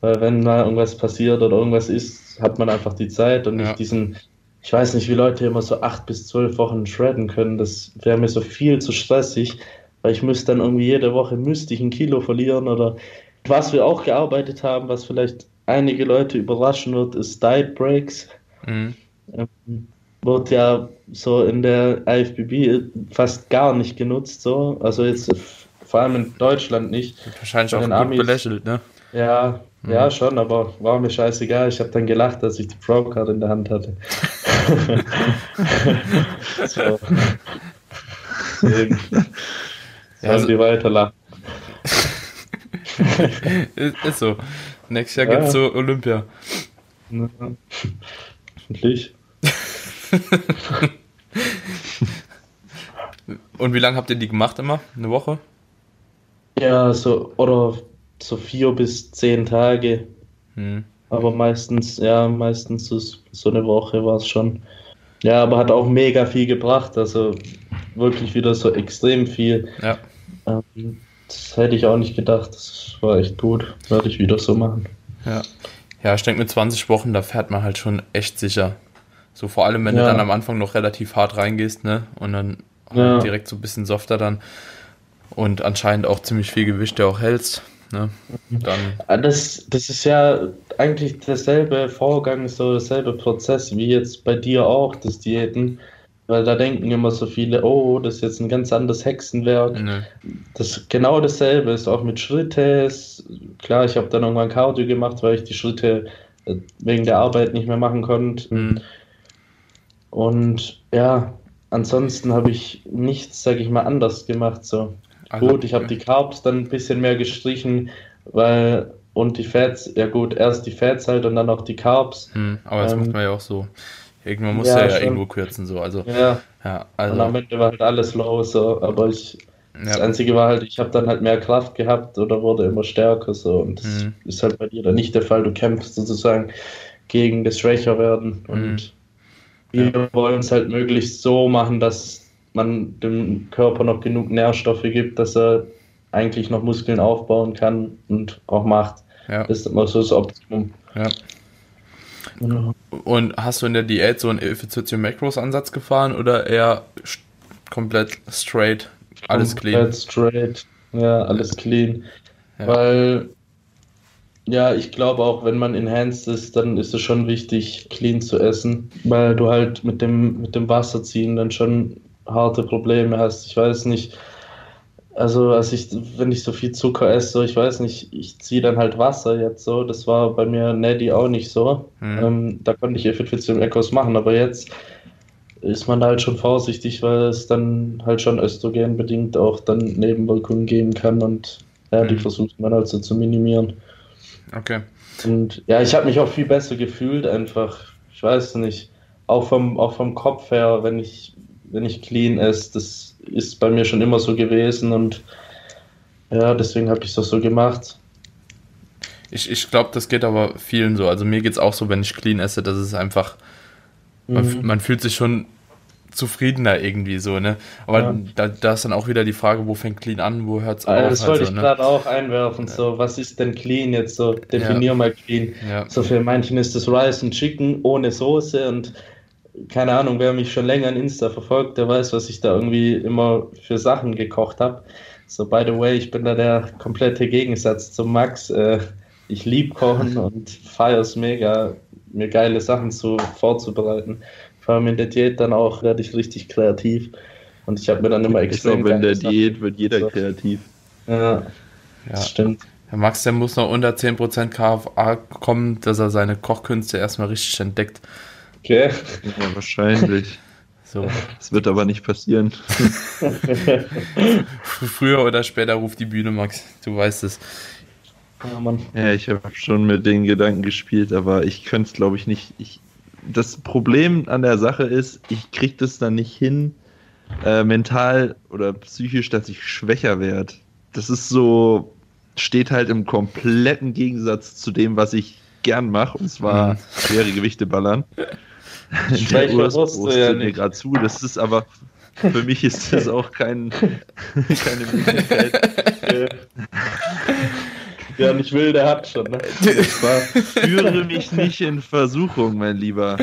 Weil wenn mal irgendwas passiert oder irgendwas ist, hat man einfach die Zeit und Ja. nicht diesen, ich weiß nicht, wie Leute immer so acht bis zwölf Wochen shredden können. Das wäre mir so viel zu stressig, weil ich müsste dann irgendwie jede Woche müsste ich ein Kilo verlieren oder was wir auch gearbeitet haben, was vielleicht einige Leute überraschen wird, ist Diet Breaks. Mhm. Ähm, wird ja so in der IFBB fast gar nicht genutzt, so. Also jetzt vor allem in Deutschland nicht. Wahrscheinlich auch gut Amis. belächelt, ne? Ja, Mhm. ja, schon, aber war mir scheißegal. Ich habe dann gelacht, als ich die Pro-Card in der Hand hatte. [LAUGHS] so. Deswegen Ja, also- die weiterlachen. ist, [LAUGHS] ist so. Nächstes Jahr Ja. geht's zu Olympia. Ja. Hoffentlich. [LAUGHS] Und wie lange habt ihr die gemacht immer? Eine Woche? Ja, so, oder so vier bis zehn Tage. Hm. Aber meistens, ja, meistens so, so eine Woche war es schon. Ja, aber hat auch mega viel gebracht. Also wirklich wieder so extrem viel. Ja. Ähm, das hätte ich auch nicht gedacht. Das war echt gut. Werde ich wieder so machen. Ja. Ja, ich denke mit 20 Wochen, da fährt man halt schon echt sicher. So vor allem, wenn du Ja. dann am Anfang noch relativ hart reingehst, ne? Und dann Ja. direkt so ein bisschen softer dann. Und anscheinend auch ziemlich viel Gewicht ja auch hältst. Ne? Dann, Ah, Das, das ist ja eigentlich derselbe Vorgang, so derselbe Prozess wie jetzt bei dir auch, das Diäten. Weil da denken immer so viele, oh, das ist jetzt ein ganz anderes Hexenwerk. ne. Das genau dasselbe ist auch mit Schritte. Klar, ich habe dann irgendwann Cardio gemacht, weil ich die Schritte äh, wegen der Arbeit nicht mehr machen konnte. Hm. Und ja, ansonsten habe ich nichts, sage ich mal, anders gemacht. So. Also, Gut, ich habe die Carbs dann ein bisschen mehr gestrichen, weil und die Fats, ja gut, erst die Fats halt und dann auch die Carbs. Hm, aber das Ähm, macht man ja auch so. Irgendwann muss ja, ja, irgendwo kürzen, so. Also, Ja, ja, und am also, Ende war halt alles low, so, aber ich, das Einzige war halt, ich habe dann halt mehr Kraft gehabt oder wurde immer stärker so und das Mhm. ist halt bei dir dann nicht der Fall. Du kämpfst sozusagen gegen das Schwächerwerden und Mhm. wir wollen es halt möglichst so machen, dass man dem Körper noch genug Nährstoffe gibt, dass er eigentlich noch Muskeln aufbauen kann und auch macht. ja, Das ist immer so das Optimum. ja. Und hast du in der Diät so einen Effizienz Macros Ansatz gefahren oder eher komplett straight, alles clean? Komplett straight, ja, alles clean. Ja. Weil, ja, ich glaube auch, wenn man enhanced ist, dann ist es schon wichtig, clean zu essen, weil du halt mit dem, mit dem Wasserziehen dann schon harte Probleme hast. Ich weiß nicht, also als ich, wenn ich so viel Zucker esse, so, ich weiß nicht, ich ziehe dann halt Wasser jetzt so. Das war bei mir Neddy auch nicht so. Mhm. Ähm, da konnte ich Effizienz Echos machen, aber jetzt ist man da halt schon vorsichtig, weil es dann halt schon östrogenbedingt auch dann Nebenwirkungen geben kann und ja, die Mhm. versucht man halt so zu minimieren. Okay. Und ja, ich habe mich auch viel besser gefühlt einfach. Ich weiß nicht, auch vom, auch vom Kopf her, wenn ich, wenn ich clean esse, das ist bei mir schon immer so gewesen und ja, deswegen habe ich das so gemacht. Ich, ich glaube, das geht aber vielen so. Also mir geht es auch so, wenn ich clean esse, dass es einfach, man, Mhm. man fühlt sich schon zufriedener irgendwie so, ne? Aber ja. da, da ist dann auch wieder die Frage, wo fängt clean an, wo hört es auf? Das wollte also, ich ne? gerade auch einwerfen, so, was ist denn clean jetzt so? Definier ja. mal clean. Ja. So für manchen ist das Rice und Chicken ohne Soße und keine Ahnung, wer mich schon länger in Insta verfolgt, der weiß, was ich da irgendwie immer für Sachen gekocht habe. So, by the way, ich bin da der komplette Gegensatz zum Max. Äh, ich liebe Kochen [LAUGHS] und feiere es mega, mir geile Sachen zu, vorzubereiten. Vor allem in der Diät dann auch werde ich richtig kreativ. Und ich habe mir dann immer extrem. Ich glaube, in der Diät wird jeder so. kreativ. Ja, ja, das stimmt. Der Max, der muss noch unter 10% KFA kommen, dass er seine Kochkünste erstmal richtig entdeckt. Okay. Ja, wahrscheinlich. [LAUGHS] So. Das wird aber nicht passieren. Früher oder später ruft die Bühne, Max. Du weißt es. Ja, ja ich habe schon mit den Gedanken gespielt, aber ich könnte es, glaube ich, nicht. Ich, das Problem an der Sache ist, ich kriege das dann nicht hin, äh, mental oder psychisch, dass ich schwächer werde. Das ist so, steht halt im kompletten Gegensatz zu dem, was ich gern mache, und zwar mhm. schwere Gewichte ballern. Der Urs postet ja mir gerade zu, das ist aber für mich ist das [LAUGHS] auch kein, keine Möglichkeit. [LAUGHS] Wer nicht will, der hat schon. Ne? Führe mich nicht in Versuchung, mein Lieber.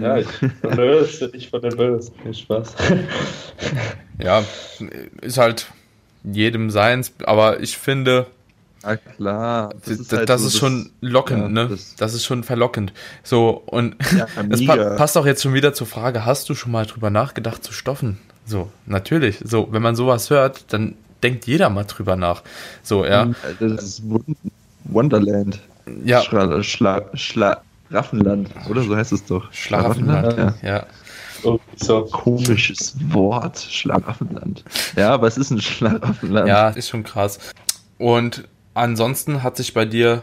Ja, ich von der Böse, nicht von der Böse. Spaß. Ja, ist halt jedem seins, aber ich finde. Ja, klar. Das ist, halt das so ist schon lockend, ja, ne? Das, das, ist schon verlockend. So, und ja, [LAUGHS] das pa passt auch jetzt schon wieder zur Frage: Hast du schon mal drüber nachgedacht zu stoffen? So, natürlich. So, wenn man sowas hört, dann denkt jeder mal drüber nach. So, ja. Hm, das ist Wonderland. Ja. Schla Schla Schlaraffenland, oder so heißt es doch. Schlaraffenland, ja. ja. Oh, so komisches Wort, Schlaraffenland. Ja, aber es ist ein Schlaraffenland. Ja, ist schon krass. Und ansonsten hat sich bei dir,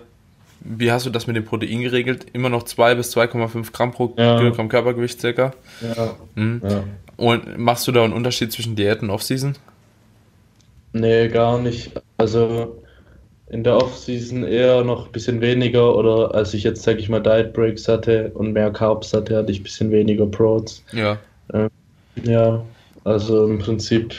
wie hast du das mit dem Protein geregelt? Immer noch 2 bis 2,5 Gramm pro ja. Kilogramm Körpergewicht circa? Ja. Mhm. ja. Und machst du da einen Unterschied zwischen Diät und Offseason? Nee, gar nicht. Also in der Offseason eher noch ein bisschen weniger oder als ich jetzt, sag ich mal, Diet Breaks hatte und mehr Carbs hatte, hatte ich ein bisschen weniger Proteins. Ja. Ähm, ja, also im Prinzip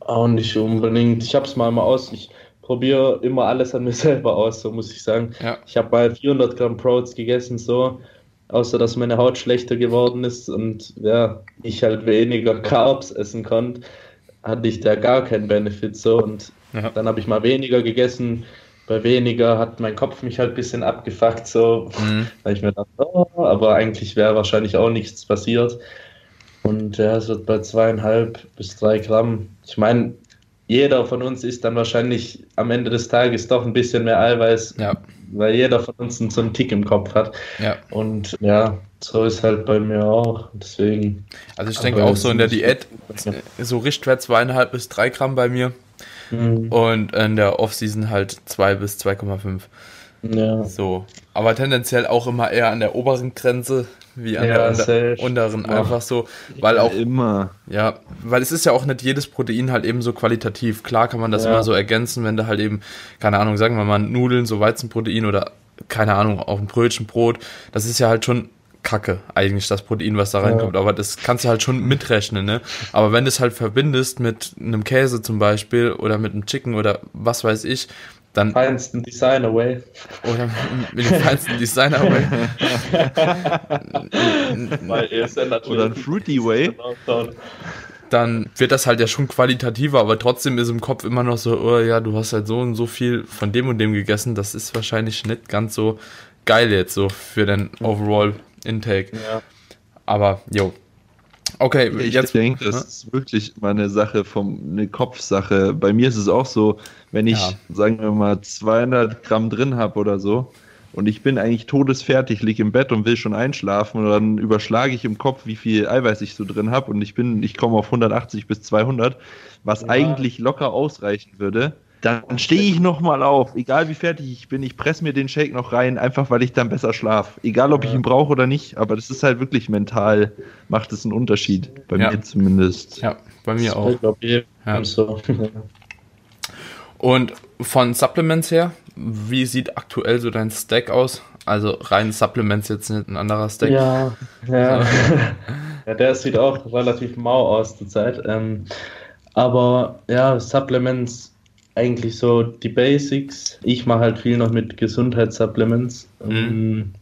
auch nicht unbedingt. Ich habe es mal mal aus. Ich probiere immer alles an mir [LAUGHS] selber aus, so muss ich sagen. Ja. Ich habe mal 400 Gramm Proteins gegessen, so, außer dass meine Haut schlechter geworden ist und ja, ich halt weniger Carbs essen konnte hatte ich da gar keinen Benefit so und ja. dann habe ich mal weniger gegessen. Bei weniger hat mein Kopf mich halt ein bisschen abgefuckt, so, mhm. [LAUGHS] weil ich mir dachte, oh, aber eigentlich wäre wahrscheinlich auch nichts passiert. Und ja, es wird bei zweieinhalb bis drei Gramm. Ich meine, jeder von uns isst dann wahrscheinlich am Ende des Tages doch ein bisschen mehr Eiweiß, ja. weil jeder von uns so einen Tick im Kopf hat. Ja. Und ja, so ist halt bei mir auch. Deswegen. Also ich denke auch so in der Diät, so Richtwert zweieinhalb bis drei Gramm bei mir. Mhm. Und in der Offseason halt zwei bis 2,5. Ja. So. Aber tendenziell auch immer eher an der oberen Grenze wie an ja, unteren. Ja. Einfach so. Weil auch. Immer. Ja, weil es ist ja auch nicht jedes Protein halt eben so qualitativ. Klar kann man das ja. immer so ergänzen, wenn du halt eben, keine Ahnung, sagen wir mal Nudeln, so Weizenprotein oder keine Ahnung, auch ein Brötchen, Brot. Das ist ja halt schon Kacke, eigentlich das Protein, was da reinkommt. Ja. Aber das kannst du halt schon mitrechnen, ne? Aber wenn du es halt verbindest mit einem Käse zum Beispiel oder mit einem Chicken oder was weiß ich, dann. Feinsten Designer Way. Oder mit dem feinsten Designer Way. [LAUGHS] oder ein Fruity Way. Dann wird das halt ja schon qualitativer, aber trotzdem ist im Kopf immer noch so, oh ja, du hast halt so und so viel von dem und dem gegessen. Das ist wahrscheinlich nicht ganz so geil jetzt so für den Overall Intake. Ja. Aber, jo. Okay, ich jetzt. denke, das ist wirklich mal eine Sache vom, eine Kopfsache. Bei mir ist es auch so, wenn ich, ja. sagen wir mal, 200 Gramm drin habe oder so, und ich bin eigentlich todesfertig, liege im Bett und will schon einschlafen und dann überschlage ich im Kopf, wie viel Eiweiß ich so drin habe und ich bin, ich komme auf 180 bis 200, was ja. eigentlich locker ausreichen würde dann stehe ich nochmal auf, egal wie fertig ich bin, ich presse mir den Shake noch rein, einfach weil ich dann besser schlafe. Egal, ob ja. ich ihn brauche oder nicht, aber das ist halt wirklich mental, macht es einen Unterschied. Bei ja. mir zumindest. Ja, bei mir auch. Ja. So. Und von Supplements her, wie sieht aktuell so dein Stack aus? Also rein Supplements jetzt nicht ein anderer Stack. Ja, ja. [LAUGHS] Ja, der sieht auch relativ mau aus zurzeit. Ähm, aber ja, Supplements eigentlich so die Basics. Ich mache halt viel noch mit Gesundheitssupplements. Mhm. Ähm,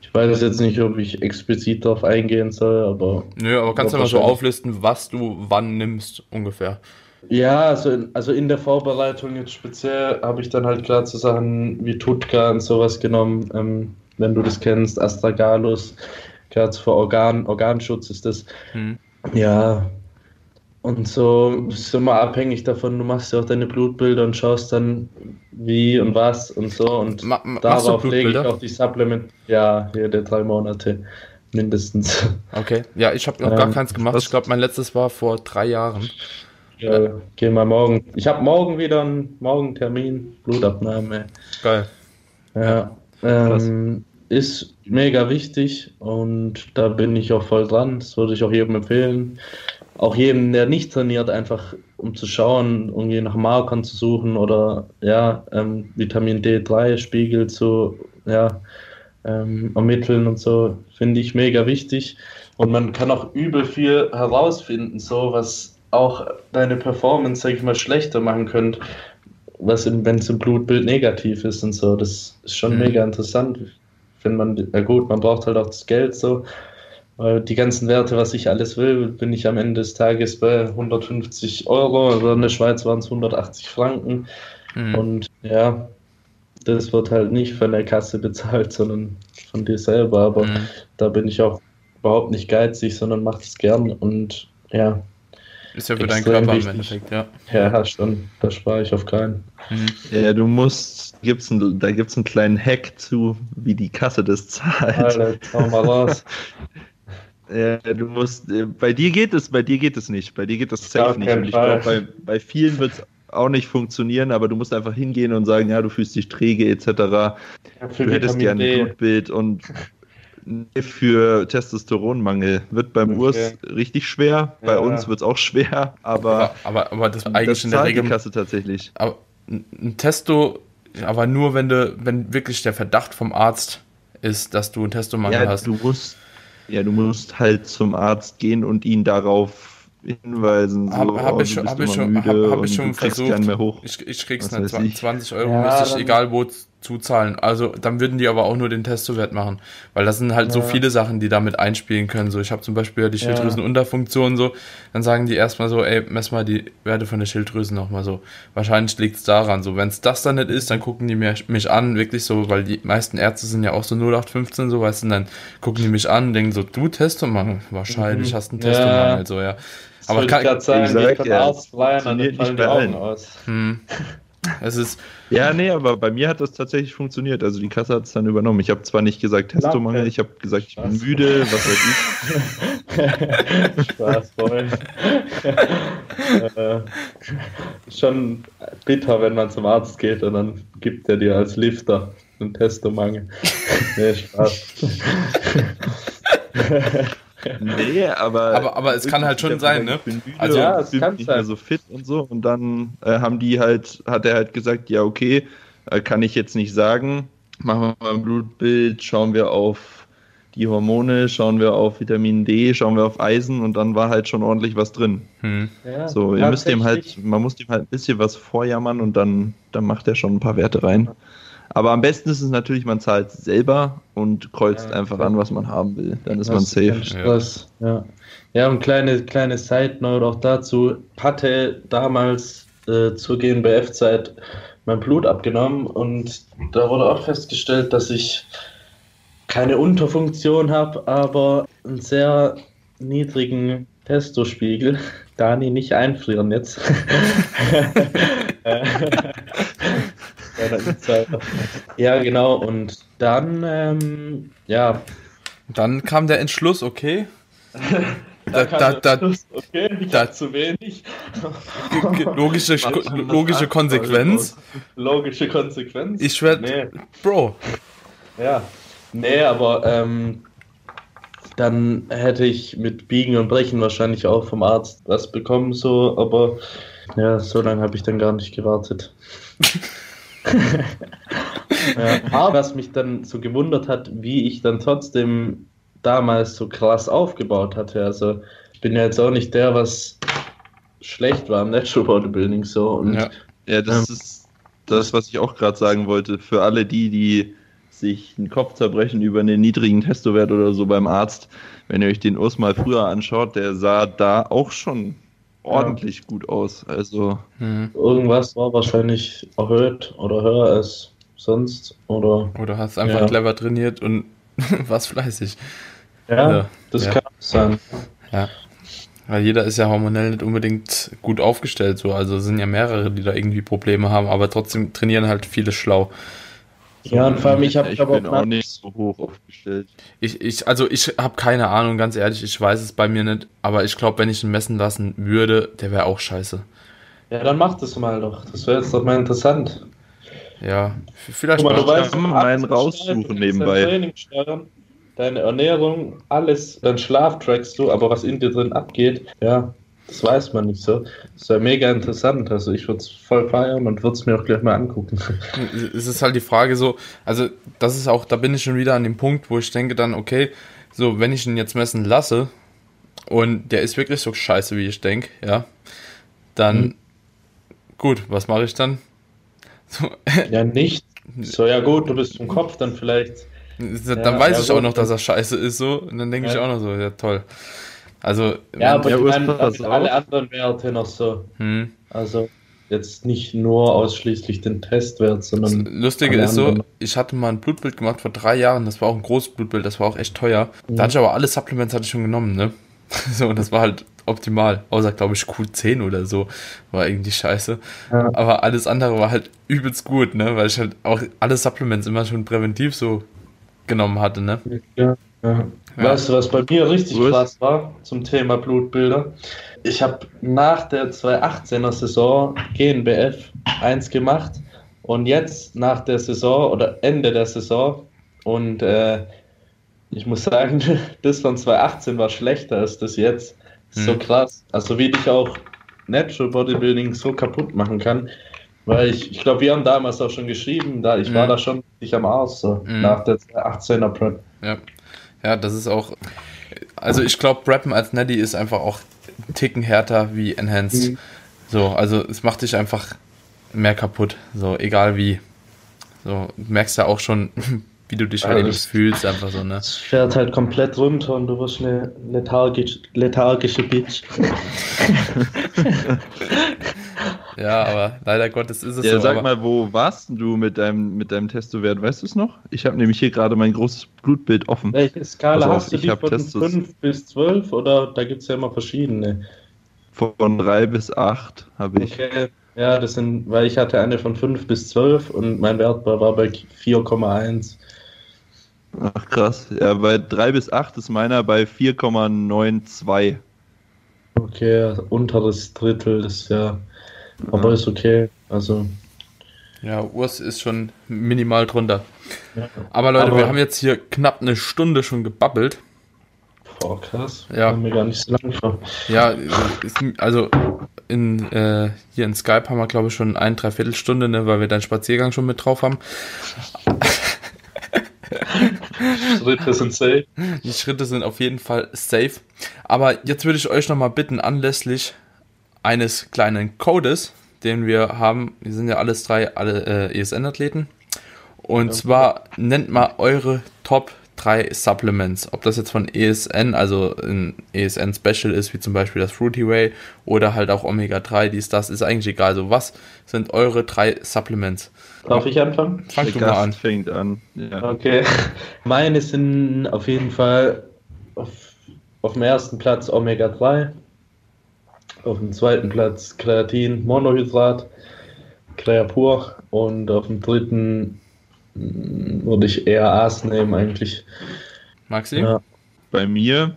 ich weiß jetzt nicht, ob ich explizit darauf eingehen soll, aber. Nö, aber kannst du mal so auflisten, was du wann nimmst, ungefähr? Ja, also in, also in der Vorbereitung jetzt speziell habe ich dann halt gerade so Sachen wie Tutka und sowas genommen, ähm, wenn du das kennst, Astragalus, gerade für Organ, Organschutz ist das. Hm. Ja, und so ist immer abhängig davon, du machst ja auch deine Blutbilder und schaust dann wie und was und so. Und Ma darauf lege ich auch die Supplement. Ja, hier der drei Monate mindestens. Okay, ja, ich habe noch ähm, gar keins gemacht. Ich glaube, mein letztes war vor drei Jahren. Ja, gehen wir morgen. Ich habe morgen wieder einen Morgentermin, Blutabnahme. Geil. Ja, ähm, ist mega wichtig und da bin ich auch voll dran. Das würde ich auch jedem empfehlen auch jedem, der nicht trainiert, einfach um zu schauen, irgendwie nach Markern zu suchen oder ja, ähm, Vitamin D3-Spiegel zu ja, ähm, ermitteln und so, finde ich mega wichtig. Und man kann auch übel viel herausfinden, so was auch deine Performance, sag ich mal, schlechter machen könnte, was wenn es im Blutbild negativ ist und so. Das ist schon mhm. mega interessant. Wenn man, ja gut, man braucht halt auch das Geld so, weil die ganzen Werte, was ich alles will, bin ich am Ende des Tages bei 150 Euro. Also in der Schweiz waren es 180 Franken. Mhm. Und ja, das wird halt nicht von der Kasse bezahlt, sondern von dir selber. Aber mhm. da bin ich auch überhaupt nicht geizig, sondern mache es gern. Und ja. Ist ja für deinen Körper wichtig. im Endeffekt, ja. Ja, schon. Da spare ich auf keinen. Mhm. Ja, du musst, gibt's ein, da gibt es einen kleinen Hack zu, wie die Kasse das zahlt. Alter, schau mal raus. [LAUGHS] Ja, du musst, äh, bei dir geht es, bei dir geht es nicht, bei dir geht das safe nicht. Und ich glaube, bei, bei vielen wird es auch nicht funktionieren, aber du musst einfach hingehen und sagen, ja, du fühlst dich träge etc. Ja, du hättest gerne ein Blutbild und für Testosteronmangel wird beim okay. Urs richtig schwer, bei ja. uns wird es auch schwer, aber, aber, aber, aber das eigentlich das in der Regel die Kasse tatsächlich. Aber ein Testo, aber nur wenn du, wenn wirklich der Verdacht vom Arzt ist, dass du einen Testomangel ja, hast. Du musst, ja, du musst halt zum Arzt gehen und ihn darauf hinweisen. So, habe hab oh, ich, schon, hab ich schon, hab, hab ich schon versucht. Ich, ich krieg's nicht. 20 Euro ja, müsste ich, egal wo, zuzahlen. Also dann würden die aber auch nur den Testowert machen, weil das sind halt ja. so viele Sachen, die damit einspielen können. So, ich habe zum Beispiel die Schilddrüsenunterfunktion so, dann sagen die erstmal so, ey, mess mal die Werte von der Schilddrüse nochmal so. Wahrscheinlich liegt es daran. So, wenn es das dann nicht ist, dann gucken die mich, mich an, wirklich so, weil die meisten Ärzte sind ja auch so 0815 so, weißt du, dann gucken die mich an, denken so, du Testomangel, wahrscheinlich mhm. hast einen Testomangel, ja. so ja. Das aber kann ich sagen, ich, ich kann ja, leihen, dann fallen die Augen aus. Hm. Es ist. Ja, nee, aber bei mir hat das tatsächlich funktioniert. Also die Kasse hat es dann übernommen. Ich habe zwar nicht gesagt Testomangel, ich habe gesagt, ich bin müde, was weiß ich. Spaß, voll. äh, schon bitter, wenn man zum Arzt geht und dann gibt er dir als Lifter einen Testomangel. nee, Spaß. [LAUGHS] Nee, aber. Aber, aber es kann halt schon sein, ne? Also, ja, es kann nicht sein. mehr so fit und so. Und dann äh, haben die halt, hat er halt gesagt, ja, okay, äh, kann ich jetzt nicht sagen. Machen wir mal ein Blutbild, schauen wir auf die Hormone, schauen wir auf Vitamin D, schauen wir auf Eisen und dann war halt schon ordentlich was drin. Hm. Ja, so, ihr müsst dem halt, man muss dem halt ein bisschen was vorjammern und dann, dann macht er schon ein paar Werte rein. Aber am besten ist es natürlich, man zahlt selber und kreuzt ja, einfach klar. an, was man haben will. Dann ist das man safe. Stress. Ja. ja, und kleine, kleine Side-Note auch dazu. Hatte damals äh, zur GNBF-Zeit mein Blut abgenommen und da wurde auch festgestellt, dass ich keine Unterfunktion habe, aber einen sehr niedrigen Testospiegel. [LAUGHS] Dani, nicht einfrieren jetzt. [LAUGHS] [LAUGHS] ja, genau. Und dann, ähm, ja. Dann kam der Entschluss, okay. [LAUGHS] da, da, da, okay, ich da, zu wenig. logische, logische Konsequenz. Logische Konsequenz. Ich werde, nee. Bro. Ja, nee, aber ähm, dann hätte ich mit Biegen und Brechen wahrscheinlich auch vom Arzt was bekommen, so, aber ja, so lange habe ich dann gar nicht gewartet. [LAUGHS] [LAUGHS] ja, aber was mich dann so gewundert hat, wie ich dann trotzdem damals so krass aufgebaut hatte. Also ich bin ja jetzt auch nicht der, was schlecht war im Natural Bodybuilding so. Und ja. ja, das ähm, ist das, was ich auch gerade sagen wollte. Für alle die, die sich einen Kopf zerbrechen über einen niedrigen Testowert oder so beim Arzt, wenn ihr euch den Urs mal früher anschaut, der sah da auch schon ordentlich ja. gut aus. Also mhm. irgendwas war wahrscheinlich erhöht oder höher als sonst oder oder hast einfach ja. clever trainiert und [LAUGHS] warst fleißig. Ja, oder, das ja. kann sein. Ja. Weil jeder ist ja hormonell nicht unbedingt gut aufgestellt, so. Also es sind ja mehrere, die da irgendwie Probleme haben, aber trotzdem trainieren halt viele schlau. So, ja, und vor allem ich habe ich bin auch nicht so hoch aufgestellt. Ich, ich, also ich habe keine Ahnung, ganz ehrlich, ich weiß es bei mir nicht, aber ich glaube, wenn ich ihn messen lassen würde, der wäre auch scheiße. Ja, dann mach das mal doch. Das wäre jetzt doch mal interessant. Ja, vielleicht Guck mal, du weißt, mal einen raussuchen nebenbei. Deine Ernährung, alles, dein Schlaf trackst du, aber was in dir drin abgeht, ja, das weiß man nicht so. Das ja mega interessant. Also ich würde es voll feiern und würde es mir auch gleich mal angucken. [LAUGHS] Es ist halt die Frage so, also das ist auch, da bin ich schon wieder an dem Punkt, wo ich denke dann, okay, so wenn ich ihn jetzt messen lasse und der ist wirklich so scheiße, wie ich denke, ja, dann hm. gut, was mache ich dann? [LAUGHS] So, ja, nicht. So, ja gut, du bist im Kopf, dann vielleicht. Dann ja, weiß ja, ich auch noch, dass er scheiße ist, so. Und dann denke ja. ich auch noch so, ja toll. Also, ja, aber ich meine, alle anderen Werte noch so. Hm. Also, jetzt nicht nur ausschließlich den Testwert, sondern. Das Lustige ist so, ich hatte mal ein Blutbild gemacht vor drei Jahren, das war auch ein großes Blutbild, das war auch echt teuer. Mhm. Da hatte ich aber alle Supplements hatte ich schon genommen, ne? [LAUGHS] so, und das war halt optimal. Außer, glaube ich, Q10 oder so war irgendwie scheiße. Ja. Aber alles andere war halt übelst gut, ne? Weil ich halt auch alle Supplements immer schon präventiv so genommen hatte, ne? Ja. Ja. Weißt du, was bei mir richtig Gut. krass war zum Thema Blutbilder? Ich habe nach der 2018er Saison GNBF 1 gemacht und jetzt nach der Saison oder Ende der Saison und äh, ich muss sagen, [LAUGHS] das von 2018 war schlechter als das jetzt. So hm. krass. Also wie dich auch Natural Bodybuilding so kaputt machen kann. Weil ich, ich glaube, wir haben damals auch schon geschrieben, da ich hm. war da schon nicht am Aus, so hm. nach der 18er Prep. Ja. Ja, das ist auch. Also ich glaube, Rappen als Neddy ist einfach auch einen Ticken härter wie Enhanced. Mhm. So, also es macht dich einfach mehr kaputt. So, egal wie. So, du merkst ja auch schon, [LAUGHS] wie du dich halt also fühlst, einfach so, ne? Es fährt halt komplett runter und du wirst eine lethargisch, lethargische Bitch. [LAUGHS] Ja, aber leider Gottes ist es ja, so. Sag mal, wo warst du mit deinem, mit deinem Testowert? Weißt du es noch? Ich habe nämlich hier gerade mein großes Blutbild offen. Welche Skala hast du? Die von Testos 5 bis 12 oder da gibt es ja immer verschiedene? Von 3 bis 8 habe ich. Okay. Ja, das sind, weil ich hatte eine von 5 bis 12 und mein Wert war, war bei 4,1. Ach krass. Ja, bei 3 bis 8 ist meiner bei 4,92. Okay, unteres Drittel ist ja aber ja. ist okay. Also. Ja, Urs ist schon minimal drunter. Ja. Aber Leute, Aber wir haben jetzt hier knapp eine Stunde schon gebabbelt. Boah, krass. Ja. Haben wir gar nicht so lange vor. Ja, ist, also in, äh, hier in Skype haben wir, glaube ich, schon ein, dreiviertel Stunde, ne, weil wir deinen Spaziergang schon mit drauf haben. [LAUGHS] Schritte sind safe. Die Schritte sind auf jeden Fall safe. Aber jetzt würde ich euch nochmal bitten, anlässlich eines kleinen Codes, den wir haben. Wir sind ja alles drei alle äh, ESN-Athleten. Und ja. zwar nennt mal eure Top 3 Supplements. Ob das jetzt von ESN, also ein ESN Special ist, wie zum Beispiel das Fruity Way oder halt auch Omega 3, dies, das, ist eigentlich egal. Also was sind eure drei Supplements? Darf ich anfangen? Fang du mal an. fängt an. Ja. Okay. [LAUGHS] Meine sind auf jeden Fall auf, auf dem ersten Platz Omega 3. Auf dem zweiten Platz Kreatin, Monohydrat, Creapur und auf dem dritten mm, würde ich eher Aas nehmen eigentlich. Maxi? Ja. Bei mir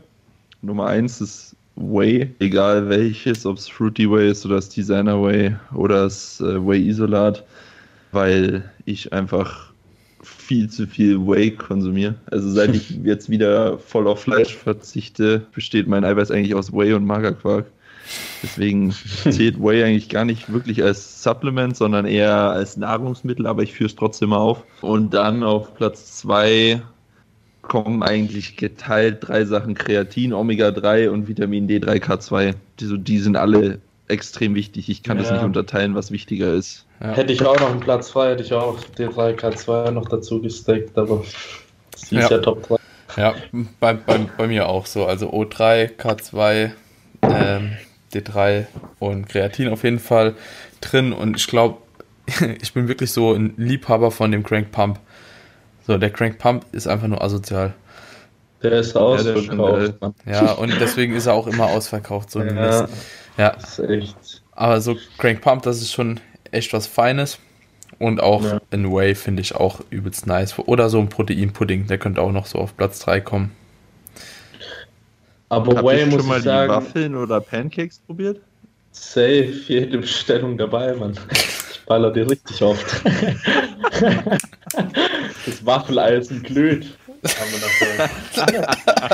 Nummer eins ist Whey, egal welches, ob es Fruity Whey ist oder das Designer Whey oder das äh, Whey Isolat, weil ich einfach viel zu viel Whey konsumiere. Also seit [LAUGHS] ich jetzt wieder voll auf Fleisch verzichte, besteht mein Eiweiß eigentlich aus Whey und Magerquark. Deswegen [LAUGHS] zählt Whey eigentlich gar nicht wirklich als Supplement, sondern eher als Nahrungsmittel, aber ich führe es trotzdem auf. Und dann auf Platz 2 kommen eigentlich geteilt drei Sachen: Kreatin, Omega-3 und Vitamin D3K2. Die, so, die sind alle extrem wichtig. Ich kann Ja. das nicht unterteilen, was wichtiger ist. Ja. Hätte ich auch noch einen Platz frei, hätte ich auch D3K2 noch dazu gesteckt, aber sie ist Ja. ja Top 3. Ja, bei, bei, bei mir auch so. Also O3, K2, ähm, D3 und Kreatin auf jeden Fall drin. Und ich glaube, [LAUGHS] ich bin wirklich so ein Liebhaber von dem Crank Pump. So, der Crank Pump ist einfach nur asozial. Der ist ausverkauft. Ja, und deswegen ist er auch immer ausverkauft. So Ja, ja, das ist echt. aber so Crank Pump, das ist schon echt was Feines. Und auch Ja. ein Whey finde ich auch übelst nice. Oder so ein Proteinpudding, der könnte auch noch so auf Platz 3 kommen. Aber Habt ihr muss schon mal ich die sagen, Waffeln oder Pancakes probiert? safe, jede Bestellung dabei, Mann. Ich baller dir richtig oft. [LAUGHS] Das Waffeleisen glüht. Haben wir noch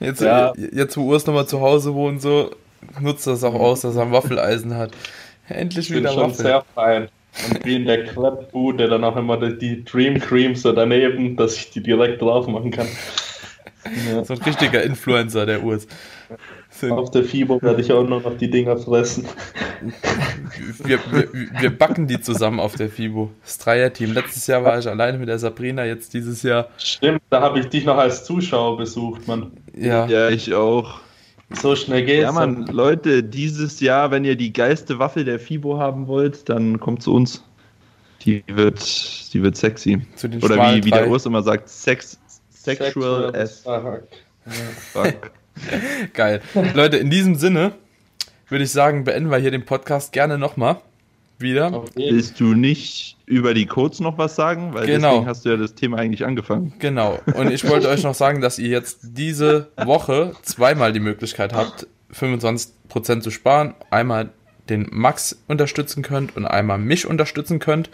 Jetzt, Ja. jetzt wo Urs nochmal zu Hause wohnt, so nutzt das auch aus, dass er ein Waffeleisen hat. Endlich Ich bin wieder schon Waffel. sehr fein. Und wie in der Klappbude dann auch immer die- Dream Cream so daneben, dass ich die direkt drauf machen kann. Ja. So ein richtiger Influencer, der Urs. So, [LAUGHS] Auf der FIBO werde ich auch nur noch die Dinger fressen. wir, wir, wir backen die zusammen auf der FIBO. Das Dreier-Team. Letztes Jahr war ich alleine mit der Sabrina, jetzt dieses Jahr. Stimmt, da habe ich dich noch als Zuschauer besucht, Mann. Ja, Ja, ich auch. So schnell geht's. Ja, Mann, Leute, dieses Jahr, wenn ihr die geilste Waffel der FIBO haben wollt, dann kommt zu uns. Die wird, die wird sexy. zu den Oder wie, wie der. Urs immer sagt, sex, sexual as fuck. fuck. [LAUGHS] Geil. Leute, in diesem Sinne würde ich sagen, beenden wir hier den Podcast gerne nochmal. Wieder. Jeden Willst du nicht über die Codes noch was sagen? Weil Genau. deswegen hast du ja das Thema eigentlich angefangen. Genau. Und ich wollte euch noch sagen, dass ihr jetzt diese Woche zweimal die Möglichkeit habt, 25% zu sparen. Einmal den Max unterstützen könnt und einmal mich unterstützen könnt.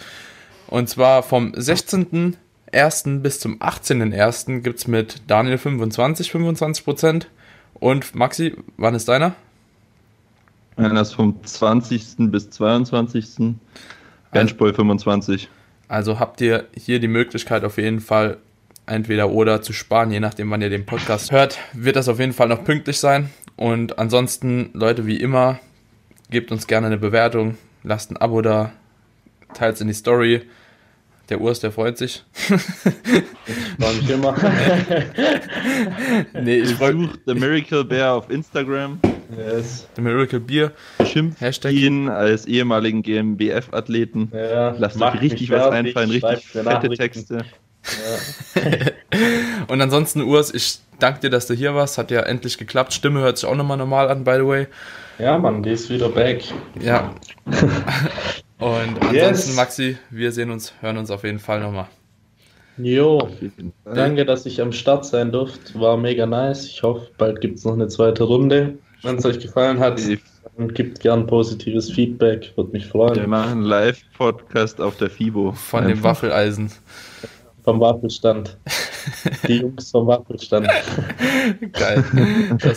Und zwar vom 16.01. bis zum 18.01. gibt es mit Daniel 25 25%. Und Maxi, wann ist deiner? Wenn das vom 20. bis 22. Benchboy 25. Also habt ihr hier die Möglichkeit auf jeden Fall entweder oder zu sparen, je nachdem, wann ihr den Podcast hört, wird das auf jeden Fall noch pünktlich sein. Und ansonsten, Leute, wie immer, gebt uns gerne eine Bewertung, lasst ein Abo da, teilt in die Story. Der Urs, der freut sich. [LAUGHS] War mich immer. [LAUGHS] nee, ich freue mich. Sucht The Miracle Bear auf Instagram. Yes. The Miracle Beer. Schimpft Hashtag. ihn als ehemaligen GmbF-Athleten. Ja, Lasst euch richtig was einfallen, richtig fette. Texte. Ja. [LAUGHS] Und ansonsten, Urs, ich danke dir, dass du hier warst. Hat ja endlich geklappt. Stimme hört sich auch nochmal normal an, by the way. ja, Mann, die ist wieder back. Ja. [LAUGHS] Und ansonsten, Yes. Maxi, wir sehen uns, hören uns auf jeden Fall nochmal. Jo, danke, dass ich am Start sein durfte. War mega nice. Ich hoffe, bald gibt es noch eine zweite Runde. Wenn es euch gefallen hat, dann gebt gern positives Feedback. Würde mich Wir freuen. machen einen Live-Podcast auf der FIBO. Von dem. Waffeleisen. Vom Waffelstand. Die Jungs vom Waffelstand. [LAUGHS] Geil. Das